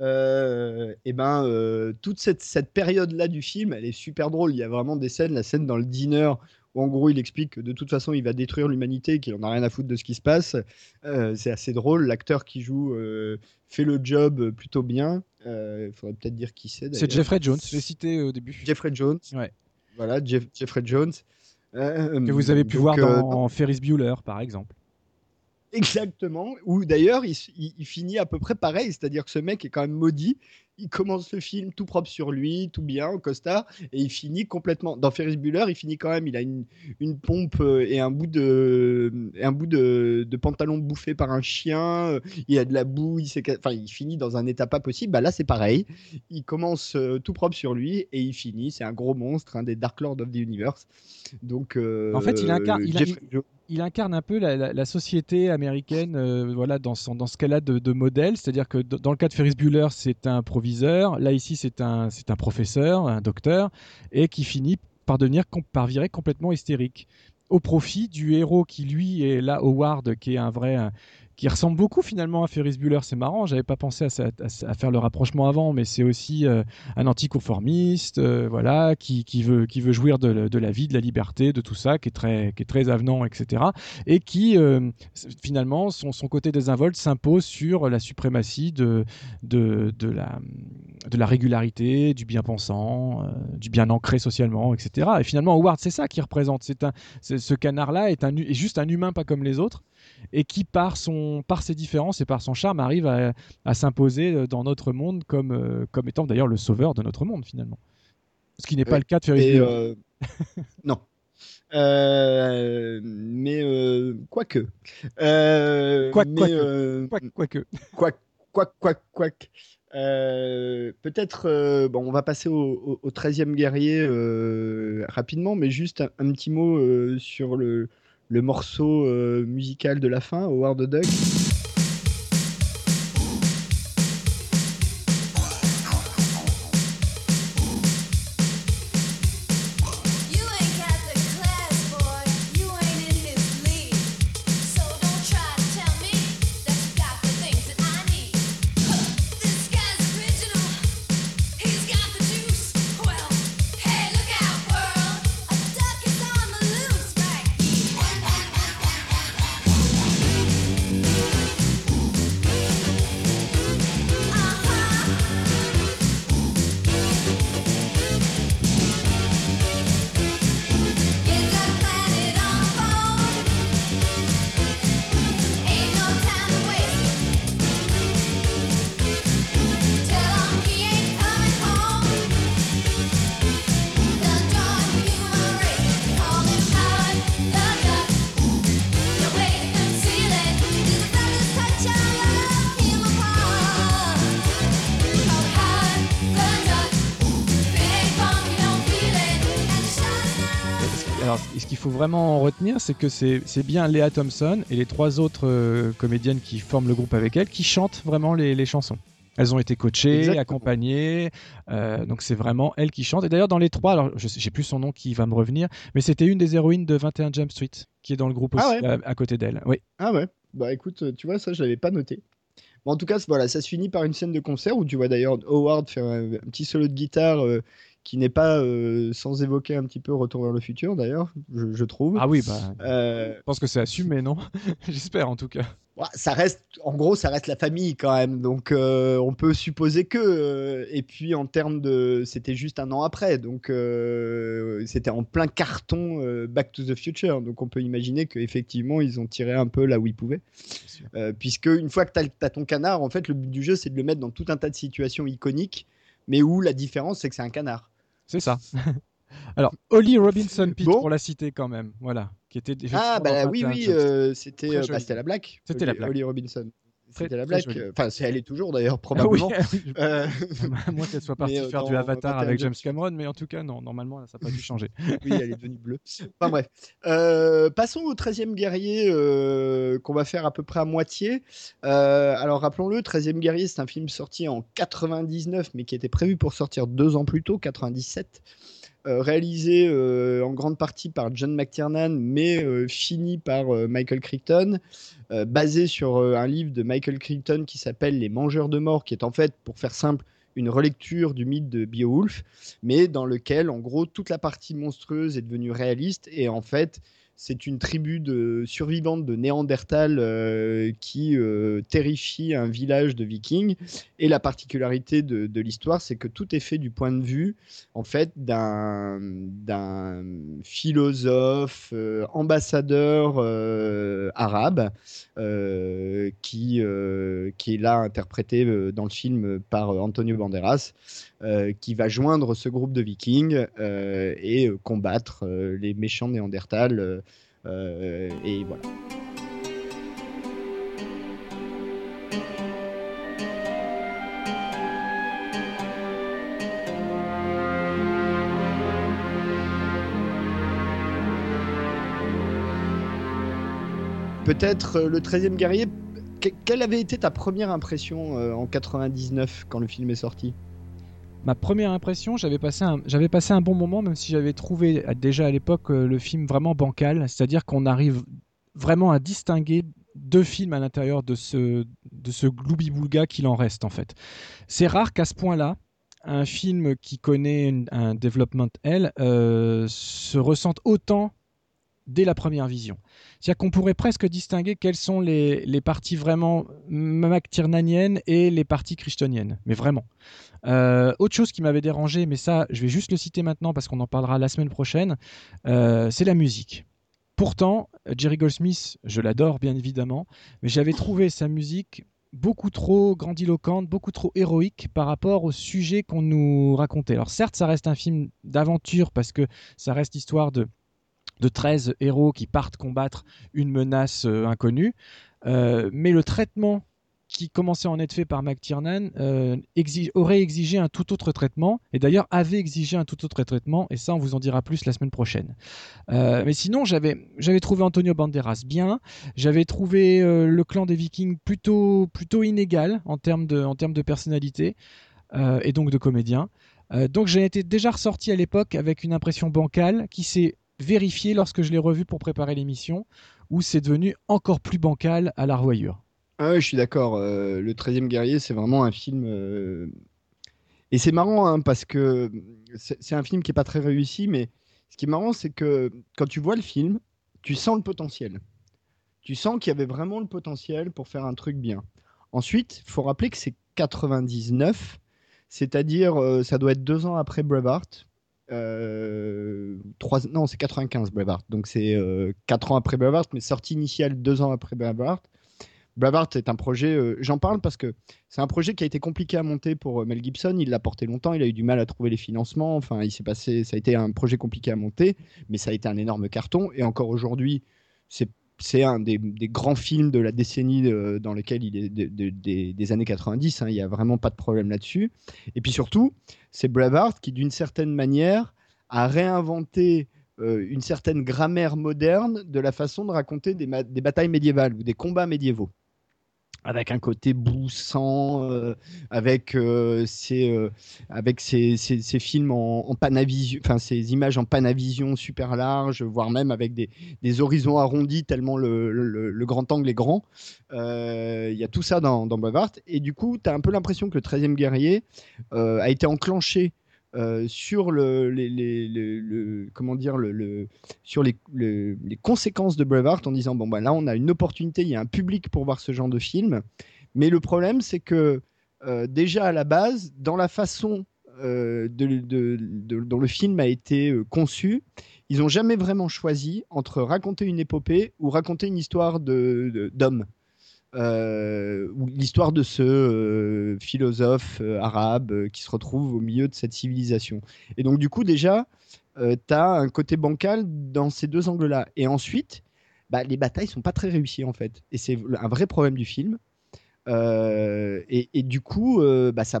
Euh, et ben, euh, toute cette, cette période-là du film, elle est super drôle. Il y a vraiment des scènes, la scène dans le diner, où en gros il explique que de toute façon il va détruire l'humanité, qu'il en a rien à foutre de ce qui se passe. Euh, c'est assez drôle. L'acteur qui joue euh, fait le job plutôt bien. Il faudrait peut-être dire qui c'est. C'est. Jeffrey Jones, je l'ai cité au début. Jeffrey Jones. Ouais. Voilà, Jeff- Jeffrey Jones. que vous avez pu voir dans Ferris Bueller, par exemple. Exactement. Ou d'ailleurs, il, il, finit à peu près pareil, c'est-à-dire que ce mec est quand même maudit il commence le film tout propre sur lui, tout bien, au costard, et il finit complètement. Dans Ferris Bueller, il finit quand même. Il a une, une pompe euh, et un bout de, un bout de, de, pantalon bouffé par un chien. Euh, il a de la boue. Il, enfin, il finit dans un état pas possible. Bah là, c'est pareil. Il commence euh, tout propre sur lui et il finit. C'est un gros monstre, un des Dark Lord of the Universe. Donc, en fait, il incarne, il, incarne un peu la, société américaine, voilà, dans, son, dans ce cas-là de, de modèle. C'est-à-dire que dans le cas de Ferris Bueller, c'est un Là, ici, c'est un, c'est un professeur, un docteur, et qui finit par devenir, par virer complètement hystérique. Au profit du héros qui lui est là Howard qui est un vrai qui ressemble beaucoup finalement à Ferris Bueller. C'est marrant, j'avais pas pensé à, faire le rapprochement avant, mais c'est aussi euh, un anticonformiste, euh, voilà, qui, veut, jouir de, la vie, de la liberté, de tout ça, qui est très, avenant, etc. Et qui euh, finalement, son, son, côté désinvolte s'impose sur la suprématie de, la, régularité, du bien-pensant, du bien ancré socialement, etc. Et finalement, Howard, c'est ça qui représente. Ce canard-là est juste un humain pas comme les autres et qui, par, son, par ses différences et par son charme, arrive à, s'imposer euh, dans notre monde comme, euh, comme étant d'ailleurs le sauveur de notre monde finalement. Ce qui n'est pas le cas de Ferris euh, non. mais quoique. Quoique. Quoique. Quoique. Quoique. Quoique. Peut-être, bon, on va passer au, 13e guerrier rapidement, mais juste un petit mot sur le, le morceau euh, musical de la fin, Howard the Duck. Vraiment en retenir, c'est que c'est bien Léa Thompson et les trois autres euh, comédiennes qui forment le groupe avec elle qui chantent vraiment les, chansons. Elles ont été coachées, accompagnées, euh, donc c'est vraiment elle qui chante. Et d'ailleurs dans les trois, alors je sais plus son nom qui va me revenir, mais c'était une des héroïnes de 21 Jump Street qui est dans le groupe ah aussi à, côté d'elle. Oui. Ah ouais. Bah écoute, tu vois ça je l'avais pas noté. en tout cas, voilà, ça se finit par une scène de concert où tu vois d'ailleurs Howard faire un, petit solo de guitare euh, qui n'est pas euh, sans évoquer un petit peu Retour vers le futur d'ailleurs, je, trouve. Ah oui, bah, euh, je pense que c'est assumé, non? J'espère en tout cas. Ça reste, en gros, ça reste la famille quand même, donc euh, on peut supposer que. et puis en termes de, c'était juste un an après, donc c'était en plein carton Back to the Future, donc on peut imaginer qu'effectivement ils ont tiré un peu là où ils pouvaient, puisque une fois que tu as, as, ton canard, en fait le but du jeu c'est de le mettre dans tout un tas de situations iconiques, mais où la différence c'est que c'est un canard. C'est ça. Alors, Holly Robinson Pitt, pour la citer quand même, voilà, qui était Ah bah oui oui, euh, c'était euh, bah, c'était la blague. C'était la blague. Holly Robinson. C'était la blague. Enfin, c'est elle est toujours d'ailleurs probablement. Ah oui, euh... Moi qu'elle soit partie faire du Avatar avec James Cameron, mais en tout cas non, normalement ça n'a pas dû changer. oui, elle est devenue bleue. Enfin bref. Euh, passons au 13e guerrier euh, qu'on va faire à peu près à moitié. Euh, alors rappelons-le, 13e guerrier, c'est un film sorti en 99, mais qui était prévu pour sortir deux ans plus tôt, 97. Euh, réalisé euh, en grande partie par John McTiernan, mais euh, fini par Michael Crichton, basé sur un livre de Michael Crichton qui s'appelle Les Mangeurs de Mort, qui est en fait, pour faire simple, une relecture du mythe de Beowulf, mais dans lequel, en gros, toute la partie monstrueuse est devenue réaliste et en fait, c'est une tribu de survivantes de Néandertal euh, qui euh, terrifie un village de Vikings. Et la particularité de, l'histoire, c'est que tout est fait du point de vue, en fait, d'un philosophe, euh, ambassadeur arabe, qui, qui est là interprété dans le film par Antonio Banderas, qui va joindre ce groupe de Vikings et combattre les méchants Néandertal euh, et voilà. Peut-être euh, le 13e guerrier, quelle avait été ta première impression euh, en 99 quand le film est sorti? Ma première impression, j'avais passé, un, passé un bon moment, même si j'avais trouvé déjà à l'époque euh, le film vraiment bancal, c'est-à-dire qu'on arrive vraiment à distinguer deux films à l'intérieur de ce, de ce gloubi-boulga qu'il en reste en fait. C'est rare qu'à ce point-là, un film qui connaît un développement L euh, se ressente autant dès la première vision. C'est-à-dire qu'on pourrait presque distinguer quelles sont les, les parties vraiment McTiernaniennes et les parties christoniennes, mais vraiment. Euh, autre chose qui m'avait dérangé, mais ça, je vais juste le citer maintenant parce qu'on en parlera la semaine prochaine, euh, c'est la musique. Pourtant, Jerry Goldsmith, je l'adore bien évidemment, mais j'avais trouvé sa musique beaucoup trop grandiloquente, beaucoup trop héroïque par rapport au sujet qu'on nous racontait. Alors certes, ça reste un film d'aventure parce que ça reste l'histoire de, de 13 héros qui partent combattre une menace euh, inconnue, mais le traitement qui commençait à en être fait par McTiernan euh, aurait exigé un tout autre traitement, et d'ailleurs avait exigé un tout autre traitement, et ça on vous en dira plus la semaine prochaine. Euh, mais sinon j'avais trouvé Antonio Banderas bien, j'avais trouvé euh, le clan des Vikings plutôt plutôt inégal en termes de en termes de personnalité et donc de comédien. donc j'ai été déjà ressorti à l'époque avec une impression bancale qui s'est vérifiée lorsque je l'ai revu pour préparer l'émission, où c'est devenu encore plus bancal à la revoyure. Ah je suis d'accord. Euh, le 13e guerrier, c'est vraiment un film. Euh, et c'est marrant hein, parce que c'est un film qui est pas très réussi, mais ce qui est marrant, c'est que quand tu vois le film, tu sens le potentiel. Tu sens qu'il y avait vraiment le potentiel pour faire un truc bien. Ensuite, il faut rappeler que c'est 99, c'est-à-dire euh, ça doit être deux ans après Braveheart. Trois, non, c'est 95 Braveheart, donc c'est quatre ans après Braveheart, mais sortie initiale deux ans après Braveheart. Braveheart est un projet, euh, j'en parle parce que c'est un projet qui a été compliqué à monter pour euh, Mel Gibson. Il l'a porté longtemps, il a eu du mal à trouver les financements. Enfin, il s'est passé, ça a été un projet compliqué à monter, mais ça a été un énorme carton. Et encore aujourd'hui, c'est un des, grands films de la décennie euh, dans lequel il est des années 90. Hein. il n'y a vraiment pas de problème là-dessus. Et puis surtout, c'est Braveheart qui, d'une certaine manière, a réinventé une certaine grammaire moderne de la façon de raconter des batailles médiévales ou des combats médiévaux avec un côté boussant, euh, avec, euh, ces, euh, avec films en, panavision, enfin images en panavision super larges, voire même avec des, horizons arrondis tellement le, grand angle est grand. Il y a tout ça dans, dans Et du coup, tu as un peu l'impression que le 13e guerrier a été enclenché euh, sur le, les, comment dire sur les, conséquences de Braveheart en disant bon bah là on a une opportunité, il y a un public pour voir ce genre de film, mais le problème c'est que euh, déjà à la base dans la façon euh, de, dont le film a été conçu, ils n'ont jamais vraiment choisi entre raconter une épopée ou raconter une histoire d'homme. Euh, l'histoire de ce euh, philosophe euh, arabe qui se retrouve au milieu de cette civilisation. Et donc, du coup, déjà, tu as un côté bancal dans ces deux angles-là. Et ensuite, bah, les batailles sont pas très réussies, en fait. Et c'est un vrai problème du film. Et, du coup, bah, ça,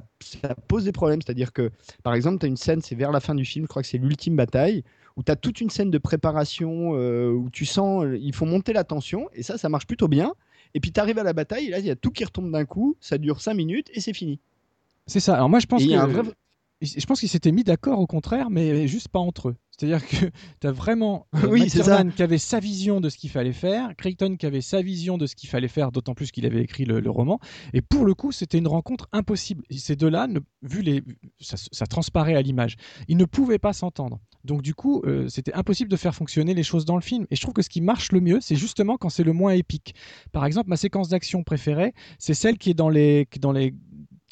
pose des problèmes. C'est-à-dire que, par exemple, tu as une scène, c'est vers la fin du film, je crois que c'est l'ultime bataille, où tu as toute une scène de préparation où tu sens, il faut monter la tension, et ça, ça marche plutôt bien. Et puis tu arrives à la bataille, et là, il y a tout qui retombe d'un coup, ça dure 5 minutes et c'est fini. C'est ça. Alors moi, je pense que. Je pense qu'ils s'étaient mis d'accord au contraire, mais juste pas entre eux. C'est-à-dire que tu as vraiment euh, oui, qui avait sa vision de ce qu'il fallait faire, Crichton qui avait sa vision de ce qu'il fallait faire, d'autant plus qu'il avait écrit le, roman. Et pour le coup, c'était une rencontre impossible. Ces deux-là, vu les, ça, ça transparaît à l'image, ils ne pouvaient pas s'entendre. Donc du coup, euh, c'était impossible de faire fonctionner les choses dans le film. Et je trouve que ce qui marche le mieux, c'est justement quand c'est le moins épique. Par exemple, ma séquence d'action préférée, c'est celle qui est dans les, dans les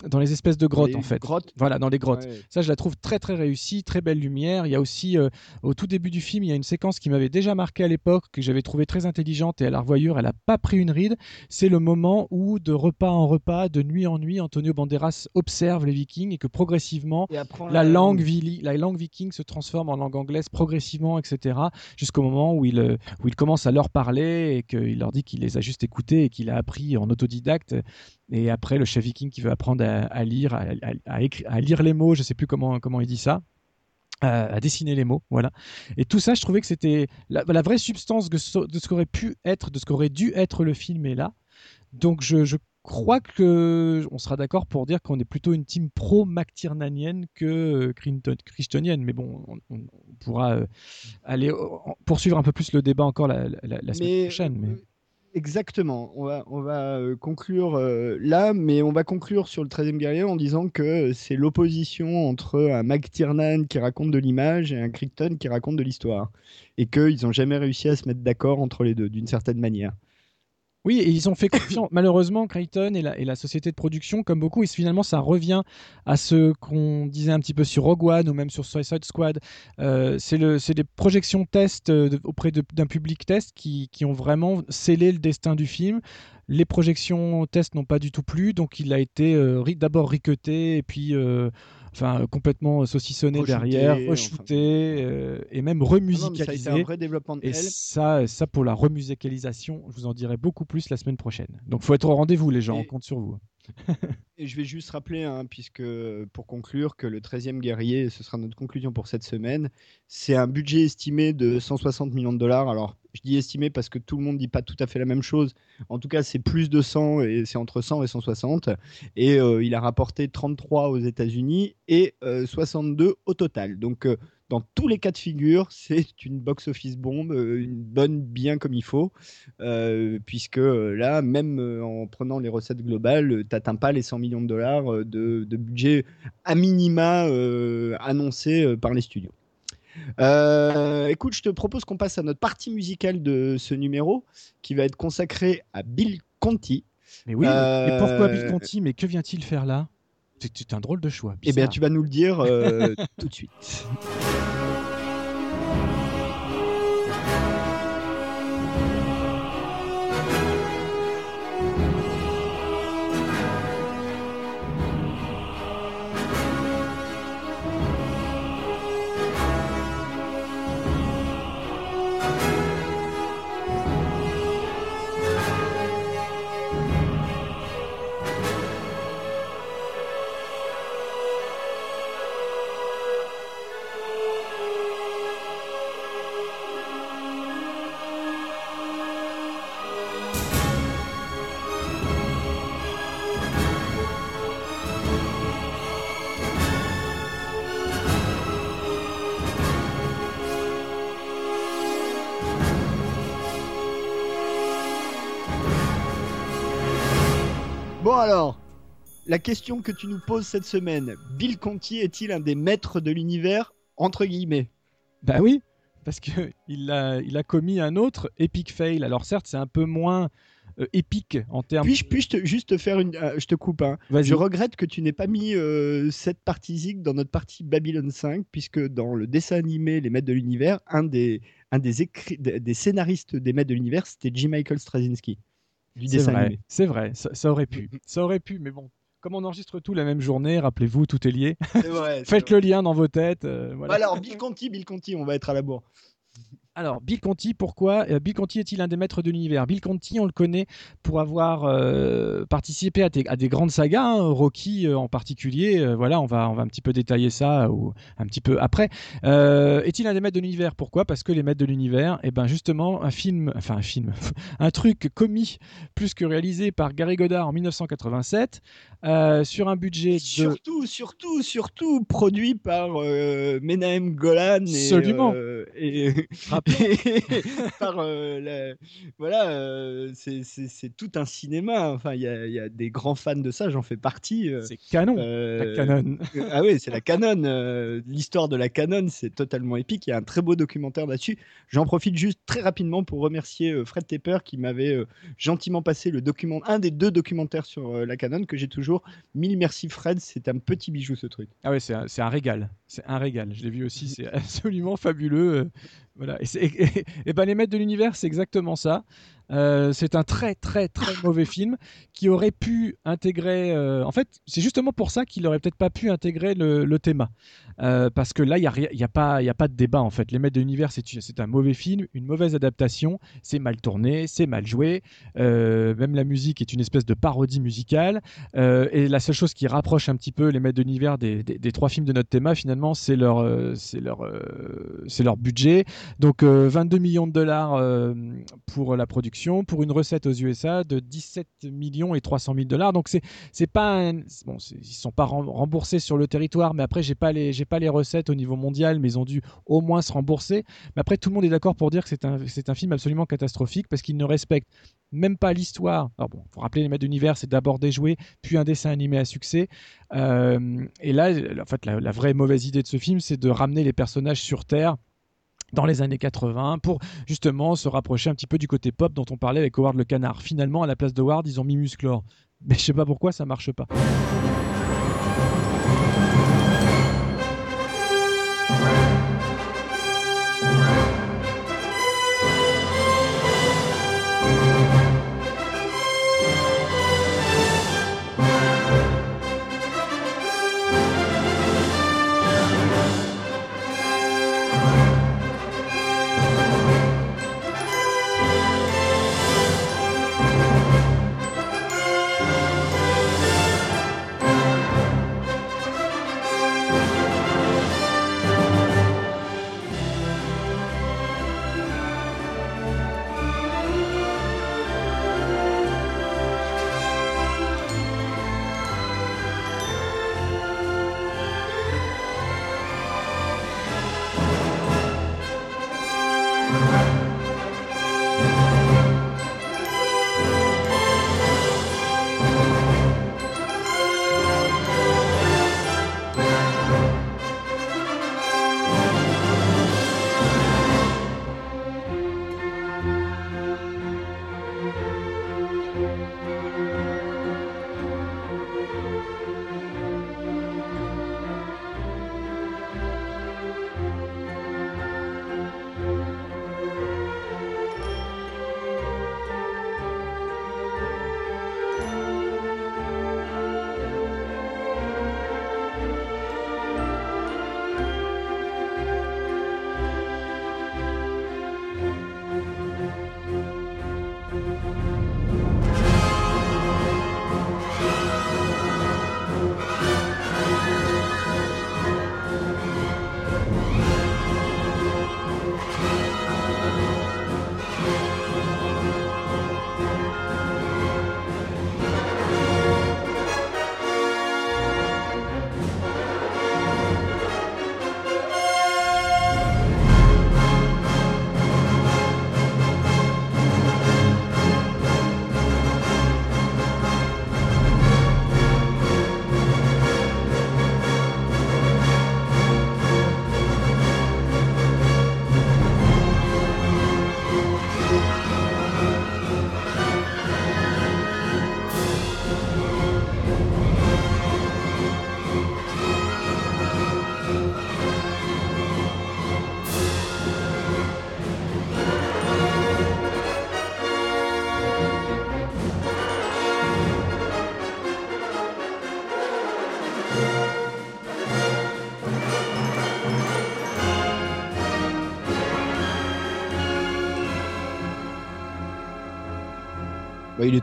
dans les espèces de grottes en fait. Grottes. Voilà, dans les grottes. Ça, je la trouve très très réussie, très belle lumière. Il y a aussi, euh, au tout début du film, il y a une séquence qui m'avait déjà marqué à l'époque, que j'avais trouvé très intelligente et à la revoyure, elle n'a pas pris une ride. C'est le moment où, de repas en repas, de nuit en nuit, Antonio Banderas observe les Vikings et que progressivement, la, langue la langue viking se transforme en langue anglaise progressivement, etc. Jusqu'au moment où il, euh, où il commence à leur parler et qu'il leur dit qu'il les a juste écoutés et qu'il a appris en autodidacte et après, le chef viking qui veut apprendre à, lire, à, lire les mots, je ne sais plus comment, comment il dit ça. À, dessiner les mots, voilà. Et tout ça, je trouvais que c'était la, vraie substance de ce, qu'aurait pu être, de ce qu'aurait dû être le film est là. Donc je, crois que on sera d'accord pour dire qu'on est plutôt une team pro McTiernanienne que Christianienne, mais bon, on, pourra euh, aller poursuivre un peu plus le débat encore la, semaine prochaine. Mais... Euh, Exactement. On va, euh, conclure euh, là, mais on va conclure sur le 13e guerrier en disant que c'est l'opposition entre un McTiernan qui raconte de l'image et un Crichton qui raconte de l'histoire. Et qu'ils n'ont jamais réussi à se mettre d'accord entre les deux, d'une certaine manière. Oui, et ils ont fait confiance. Malheureusement, Crichton et la, société de production, comme beaucoup, et finalement, ça revient à ce qu'on disait un petit peu sur Rogue One ou même sur Suicide Squad. Euh, c'est des projections test euh, auprès d'un public test qui, ont vraiment scellé le destin du film. Les projections test n'ont pas du tout plu, donc il a été euh, d'abord riqueté et puis enfin complètement saucissonné derrière, re-shooté euh, et même remusicalisé. ça a été un vrai développement de et ça, ça pour la remusicalisation, je vous en dirai beaucoup plus la semaine prochaine. Donc faut être au rendez-vous les gens, on compte sur vous. et je vais juste rappeler, hein, puisque pour conclure, que le 13e guerrier, ce sera notre conclusion pour cette semaine, c'est un budget estimé de 160 millions de dollars. Alors je dis estimé parce que tout le monde dit pas tout à fait la même chose. En tout cas, c'est plus de 100 et c'est entre 100 et 160. Et euh, il a rapporté 33 aux États-Unis et 62 euh, au total. Donc, euh, dans tous les cas de figure, c'est une box-office bombe, une bonne bien comme il faut, puisque là, même en prenant les recettes globales, t'atteins pas les 100 millions de dollars de, de budget à minima annoncé par les studios. Euh, écoute, je te propose qu'on passe à notre partie musicale de ce numéro qui va être consacrée à Bill Conti. Mais oui, mais pourquoi Bill euh, Conti? Mais que vient-il faire là? C'est un drôle de choix. Eh bien, tu vas nous le dire euh, tout de suite. Alors, la question que tu nous poses cette semaine, Bill Conti est-il un des maîtres de l'univers entre guillemets? Bah oui, parce que il a, il a commis un autre epic fail. Alors certes, c'est un peu moins euh, épique en termes. Puis-je puis juste te faire une. Euh, je te coupe. Hein. Je regrette que tu n'aies pas mis euh, cette partie Zig dans notre partie Babylon 5, puisque dans le dessin animé Les Maîtres de l'Univers, un des, un des, écrits, des scénaristes des Maîtres de l'Univers, c'était J. Michael Straczynski. C'est vrai, c'est vrai, ça, aurait pu, ça aurait pu, mais bon, comme on enregistre tout la même journée, rappelez-vous, tout est lié. Faites le lien dans vos têtes. Euh, voilà. Alors, Bill Conti, Bill Conti, on va être à la bourre. Alors, Bill Conti, pourquoi euh, Bill Conti est-il un des maîtres de l'univers? Bill Conti, on le connaît pour avoir euh, participé à des, grandes sagas, hein, Rocky euh, en particulier. voilà, on va, on va un petit peu détailler ça ou un petit peu après. est-il un des maîtres de l'univers? Pourquoi? Parce que les maîtres de l'univers, et eh ben justement, un film, enfin un film, un truc commis plus que réalisé par Gary Goddard en 1987 sur un budget de... Surtout, surtout, surtout produit par Menahem Golan et, Absolument. et par euh, la- voilà, euh, c'est- tout un cinéma. Enfin, il y, y a des grands fans de ça, j'en fais partie. euh, C'est canon. La canon. Ah oui, c'est la canon. L'histoire de la canon, c'est totalement épique. Il y a un très beau documentaire là-dessus. J'en profite juste très rapidement pour remercier Fred Tepper qui m'avait gentiment passé le document, un des deux documentaires sur la canon que j'ai toujours. Mille merci Fred, c'est un petit bijou ce truc. Ah ouais, c'est un, c'est un régal. C'est un régal. Je l'ai vu aussi. C'est absolument fabuleux. Voilà. Et ben les maîtres de l'univers, c'est exactement ça. Euh, c'est un très très très mauvais film qui aurait pu intégrer. euh, en fait, c'est justement pour ça qu'il aurait peut-être pas pu intégrer le, le thème, Euh, parce que là, il y a y a pas, il y a pas de débat en fait. Les maîtres de l'univers, c'est un mauvais film, une mauvaise adaptation. C'est mal tourné, c'est mal joué. Même la musique est une espèce de parodie musicale. Et la seule chose qui rapproche un petit peu les maîtres de l'univers des, des, des trois films de notre thème, finalement, c'est leur, c'est leur, c'est leur budget. Donc euh, 22 millions de dollars pour la production, pour une recette aux USA de 17 millions et 300 000 dollars. Donc c'est c'est pas bon, ils sont pas rem- remboursés sur le territoire, mais après j'ai pas les j'ai pas les recettes au niveau mondial, mais ils ont dû au moins se rembourser. Mais après tout le monde est d'accord pour dire que c'est un c'est un film absolument catastrophique parce qu'il ne respecte même pas l'histoire. Alors bon, faut rappeler les maîtres d'univers, c'est d'abord des jouets, puis un dessin animé à succès. Euh, et là, en fait, la vraie mauvaise idée de ce film, c'est de ramener les personnages sur Terre dans les années 80 pour justement se rapprocher un petit peu du côté pop dont on parlait avec Howard le canard. Finalement, à la place de Howard, ils ont mis Musclor. Mais je sais pas pourquoi ça marche pas.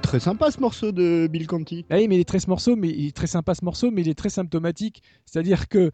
Très sympa ce morceau de Bill Conti. Ah oui, mais il est très ce morceau, mais il est très sympa ce morceau, mais il est très symptomatique. C'est-à-dire que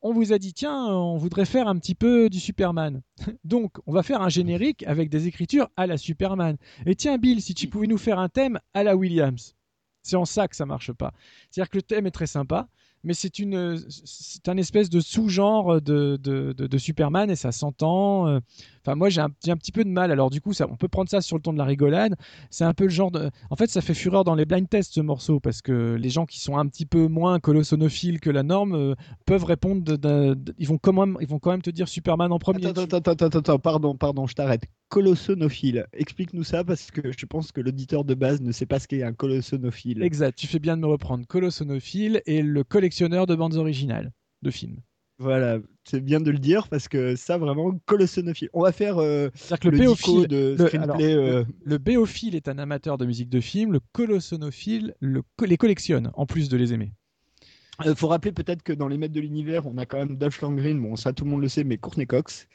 on vous a dit tiens, on voudrait faire un petit peu du Superman. Donc, on va faire un générique avec des écritures à la Superman. Et tiens, Bill, si tu pouvais nous faire un thème à la Williams. C'est en ça que ça marche pas. C'est-à-dire que le thème est très sympa, mais c'est une, c'est un espèce de sous-genre de, de, de, Superman et ça s'entend. Euh. Enfin, moi, j'ai un, un, petit peu de mal. Alors, du coup, ça, on peut prendre ça sur le ton de la rigolade. C'est un peu le genre de. En fait, ça fait fureur dans les blind tests ce morceau parce que les gens qui sont un petit peu moins colossonophiles que la norme euh, peuvent répondre. ils vont quand même, ils vont quand même te dire Superman en premier. Attends, attends, attends, attends, pardon, pardon, je t'arrête. Colossonophile. Explique-nous ça parce que je pense que l'auditeur de base ne sait pas ce qu'est un colossonophile. Exact. Tu fais bien de me reprendre. Colossonophile et le collectionneur de bandes originales de films. Voilà, c'est bien de le dire parce que ça vraiment colossonophile. On va faire euh, le, le béophile de euh. le, béophile est un amateur de musique de film, le colossonophile le, les collectionne en plus de les aimer. Il euh, faut rappeler peut-être que dans les maîtres de l'univers, on a quand même Dolph Lundgren, bon ça tout le monde le sait, mais Courtney Cox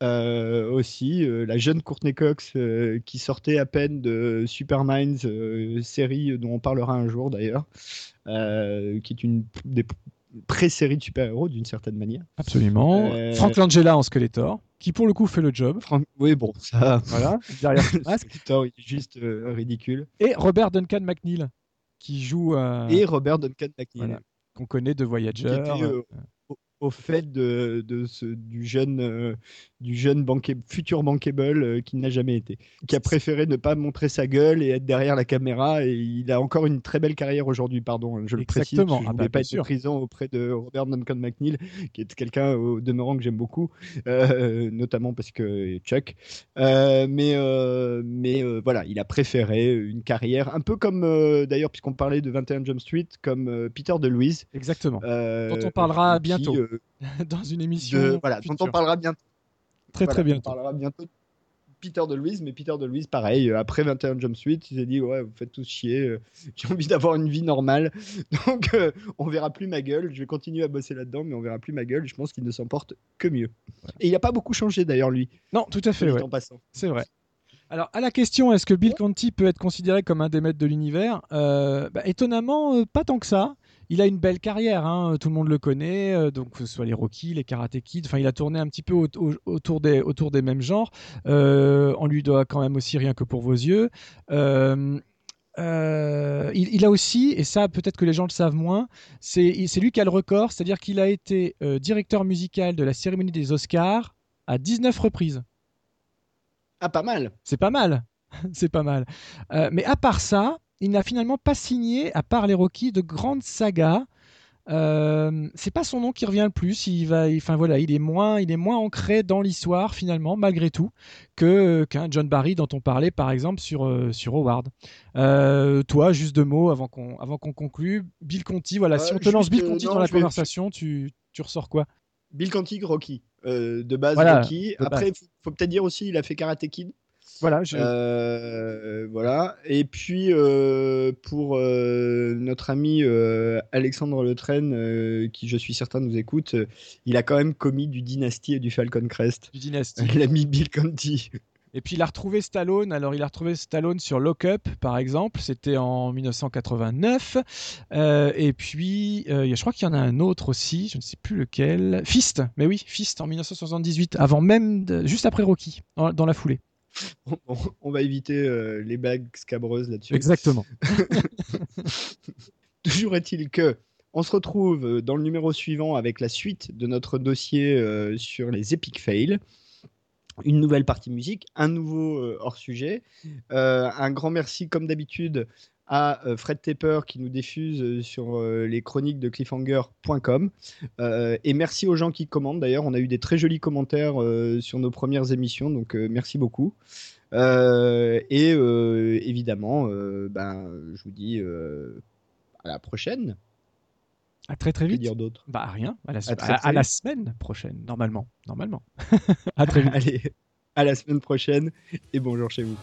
aussi, la jeune Courtney Cox qui sortait à peine de Superminds, série dont on parlera un jour d'ailleurs, qui est une des pré-série de super-héros d'une certaine manière. Absolument. Euh... Frank Langella en Skeletor, qui pour le coup fait le job. Oui, bon, ça. Voilà, derrière Skeletor, il est juste euh, ridicule. Et Robert Duncan McNeil, qui joue. Euh, Et Robert Duncan McNeil. Qu'on connaît de Voyager. Euh, au fait de, de ce, du jeune, euh, du jeune futur bankable euh, qui n'a jamais été, qui a préféré ne pas montrer sa gueule et être derrière la caméra. Et il a encore une très belle carrière aujourd'hui, pardon, hein, je le précise. Je ne ah bah, pas être en prison auprès de Robert Duncan McNeil, qui est quelqu'un au demeurant que j'aime beaucoup, euh, notamment parce que Chuck. mais mais voilà, il a préféré une carrière un peu comme, d'ailleurs, puisqu'on parlait de 21 Jump Street, comme Peter DeLuise. Exactement. dont on parlera bientôt. dans une émission. voilà, dont on parlera bientôt. Très très bientôt. On parlera bientôt Peter de Louise, mais Peter de Louise, pareil, euh, après 21 Jump Street, il s'est dit Ouais, vous faites tous chier, euh, j'ai envie d'avoir une vie normale. Donc, euh, on verra plus ma gueule. Je vais continuer à bosser là-dedans, mais on verra plus ma gueule. Je pense qu'il ne s'en porte que mieux. Et il n'a pas beaucoup changé d'ailleurs, lui. Non, tout à fait. Ouais. C'est vrai. Alors, à la question, est-ce que Bill Conti peut être considéré comme un des maîtres de l'univers bah, Étonnamment, pas tant que ça il a une belle carrière, hein, tout le monde le connaît, euh, donc que ce soit les Rocky, les Karate Kid, enfin il a tourné un petit peu autour, des, autour des mêmes genres. Euh, on lui doit quand même aussi rien que pour vos yeux. Euh, il, a aussi, et ça peut-être que les gens le savent moins, c'est lui qui a le record, c'est-à-dire qu'il a été directeur musical de la cérémonie des Oscars à 19 reprises. Ah, pas mal. C'est pas mal. c'est pas mal. mais à part ça, il n'a finalement pas signé, à part les Rocky, de grandes sagas. Euh, c'est pas son nom qui revient le plus. Il va, enfin voilà, il est moins, il est moins ancré dans l'histoire finalement, malgré tout, que qu'un John Barry dont on parlait par exemple sur euh, sur Howard. Euh, toi, juste deux mots avant qu'on avant qu'on conclue. Bill Conti, voilà, si on te lance Bill Conti dans la conversation, tu, tu ressors quoi? Bill Conti, Rocky, de base Rocky. Après, il faut peut-être dire aussi, il a fait Karate Kid. Voilà. Euh, voilà. Et puis euh, pour euh, notre ami Alexandre Le qui je suis certain nous écoute, il a quand même commis du Dynasty et du Falcon Crest. Du Dynasty. L'ami Bill Conti. Et puis il a retrouvé Stallone. Alors il a retrouvé Stallone sur Lock Up, par exemple. C'était en 1989. et puis je crois qu'il y en a un autre aussi. Je ne sais plus lequel. Fist. Mais oui, Fist en 1978, avant même, juste après Rocky, dans la foulée. On, va éviter euh, les bagues scabreuses là-dessus. Exactement. Toujours est-il que on se retrouve euh, dans le numéro suivant avec la suite de notre dossier euh, sur les epic fails. Une nouvelle partie musique, un nouveau hors sujet. un grand merci, comme d'habitude, à euh, Fred Tepper qui nous diffuse euh, sur euh, les chroniques de cliffhanger.com. et merci aux gens qui commandent. D'ailleurs, on a eu des très jolis commentaires sur nos premières émissions, donc merci beaucoup. et évidemment, ben, je vous dis à la prochaine. À très très vite. dire d'autre? Bah rien. À la, à la, semaine prochaine, normalement. Normalement. à très vite. Allez, à la semaine prochaine et bonjour chez vous.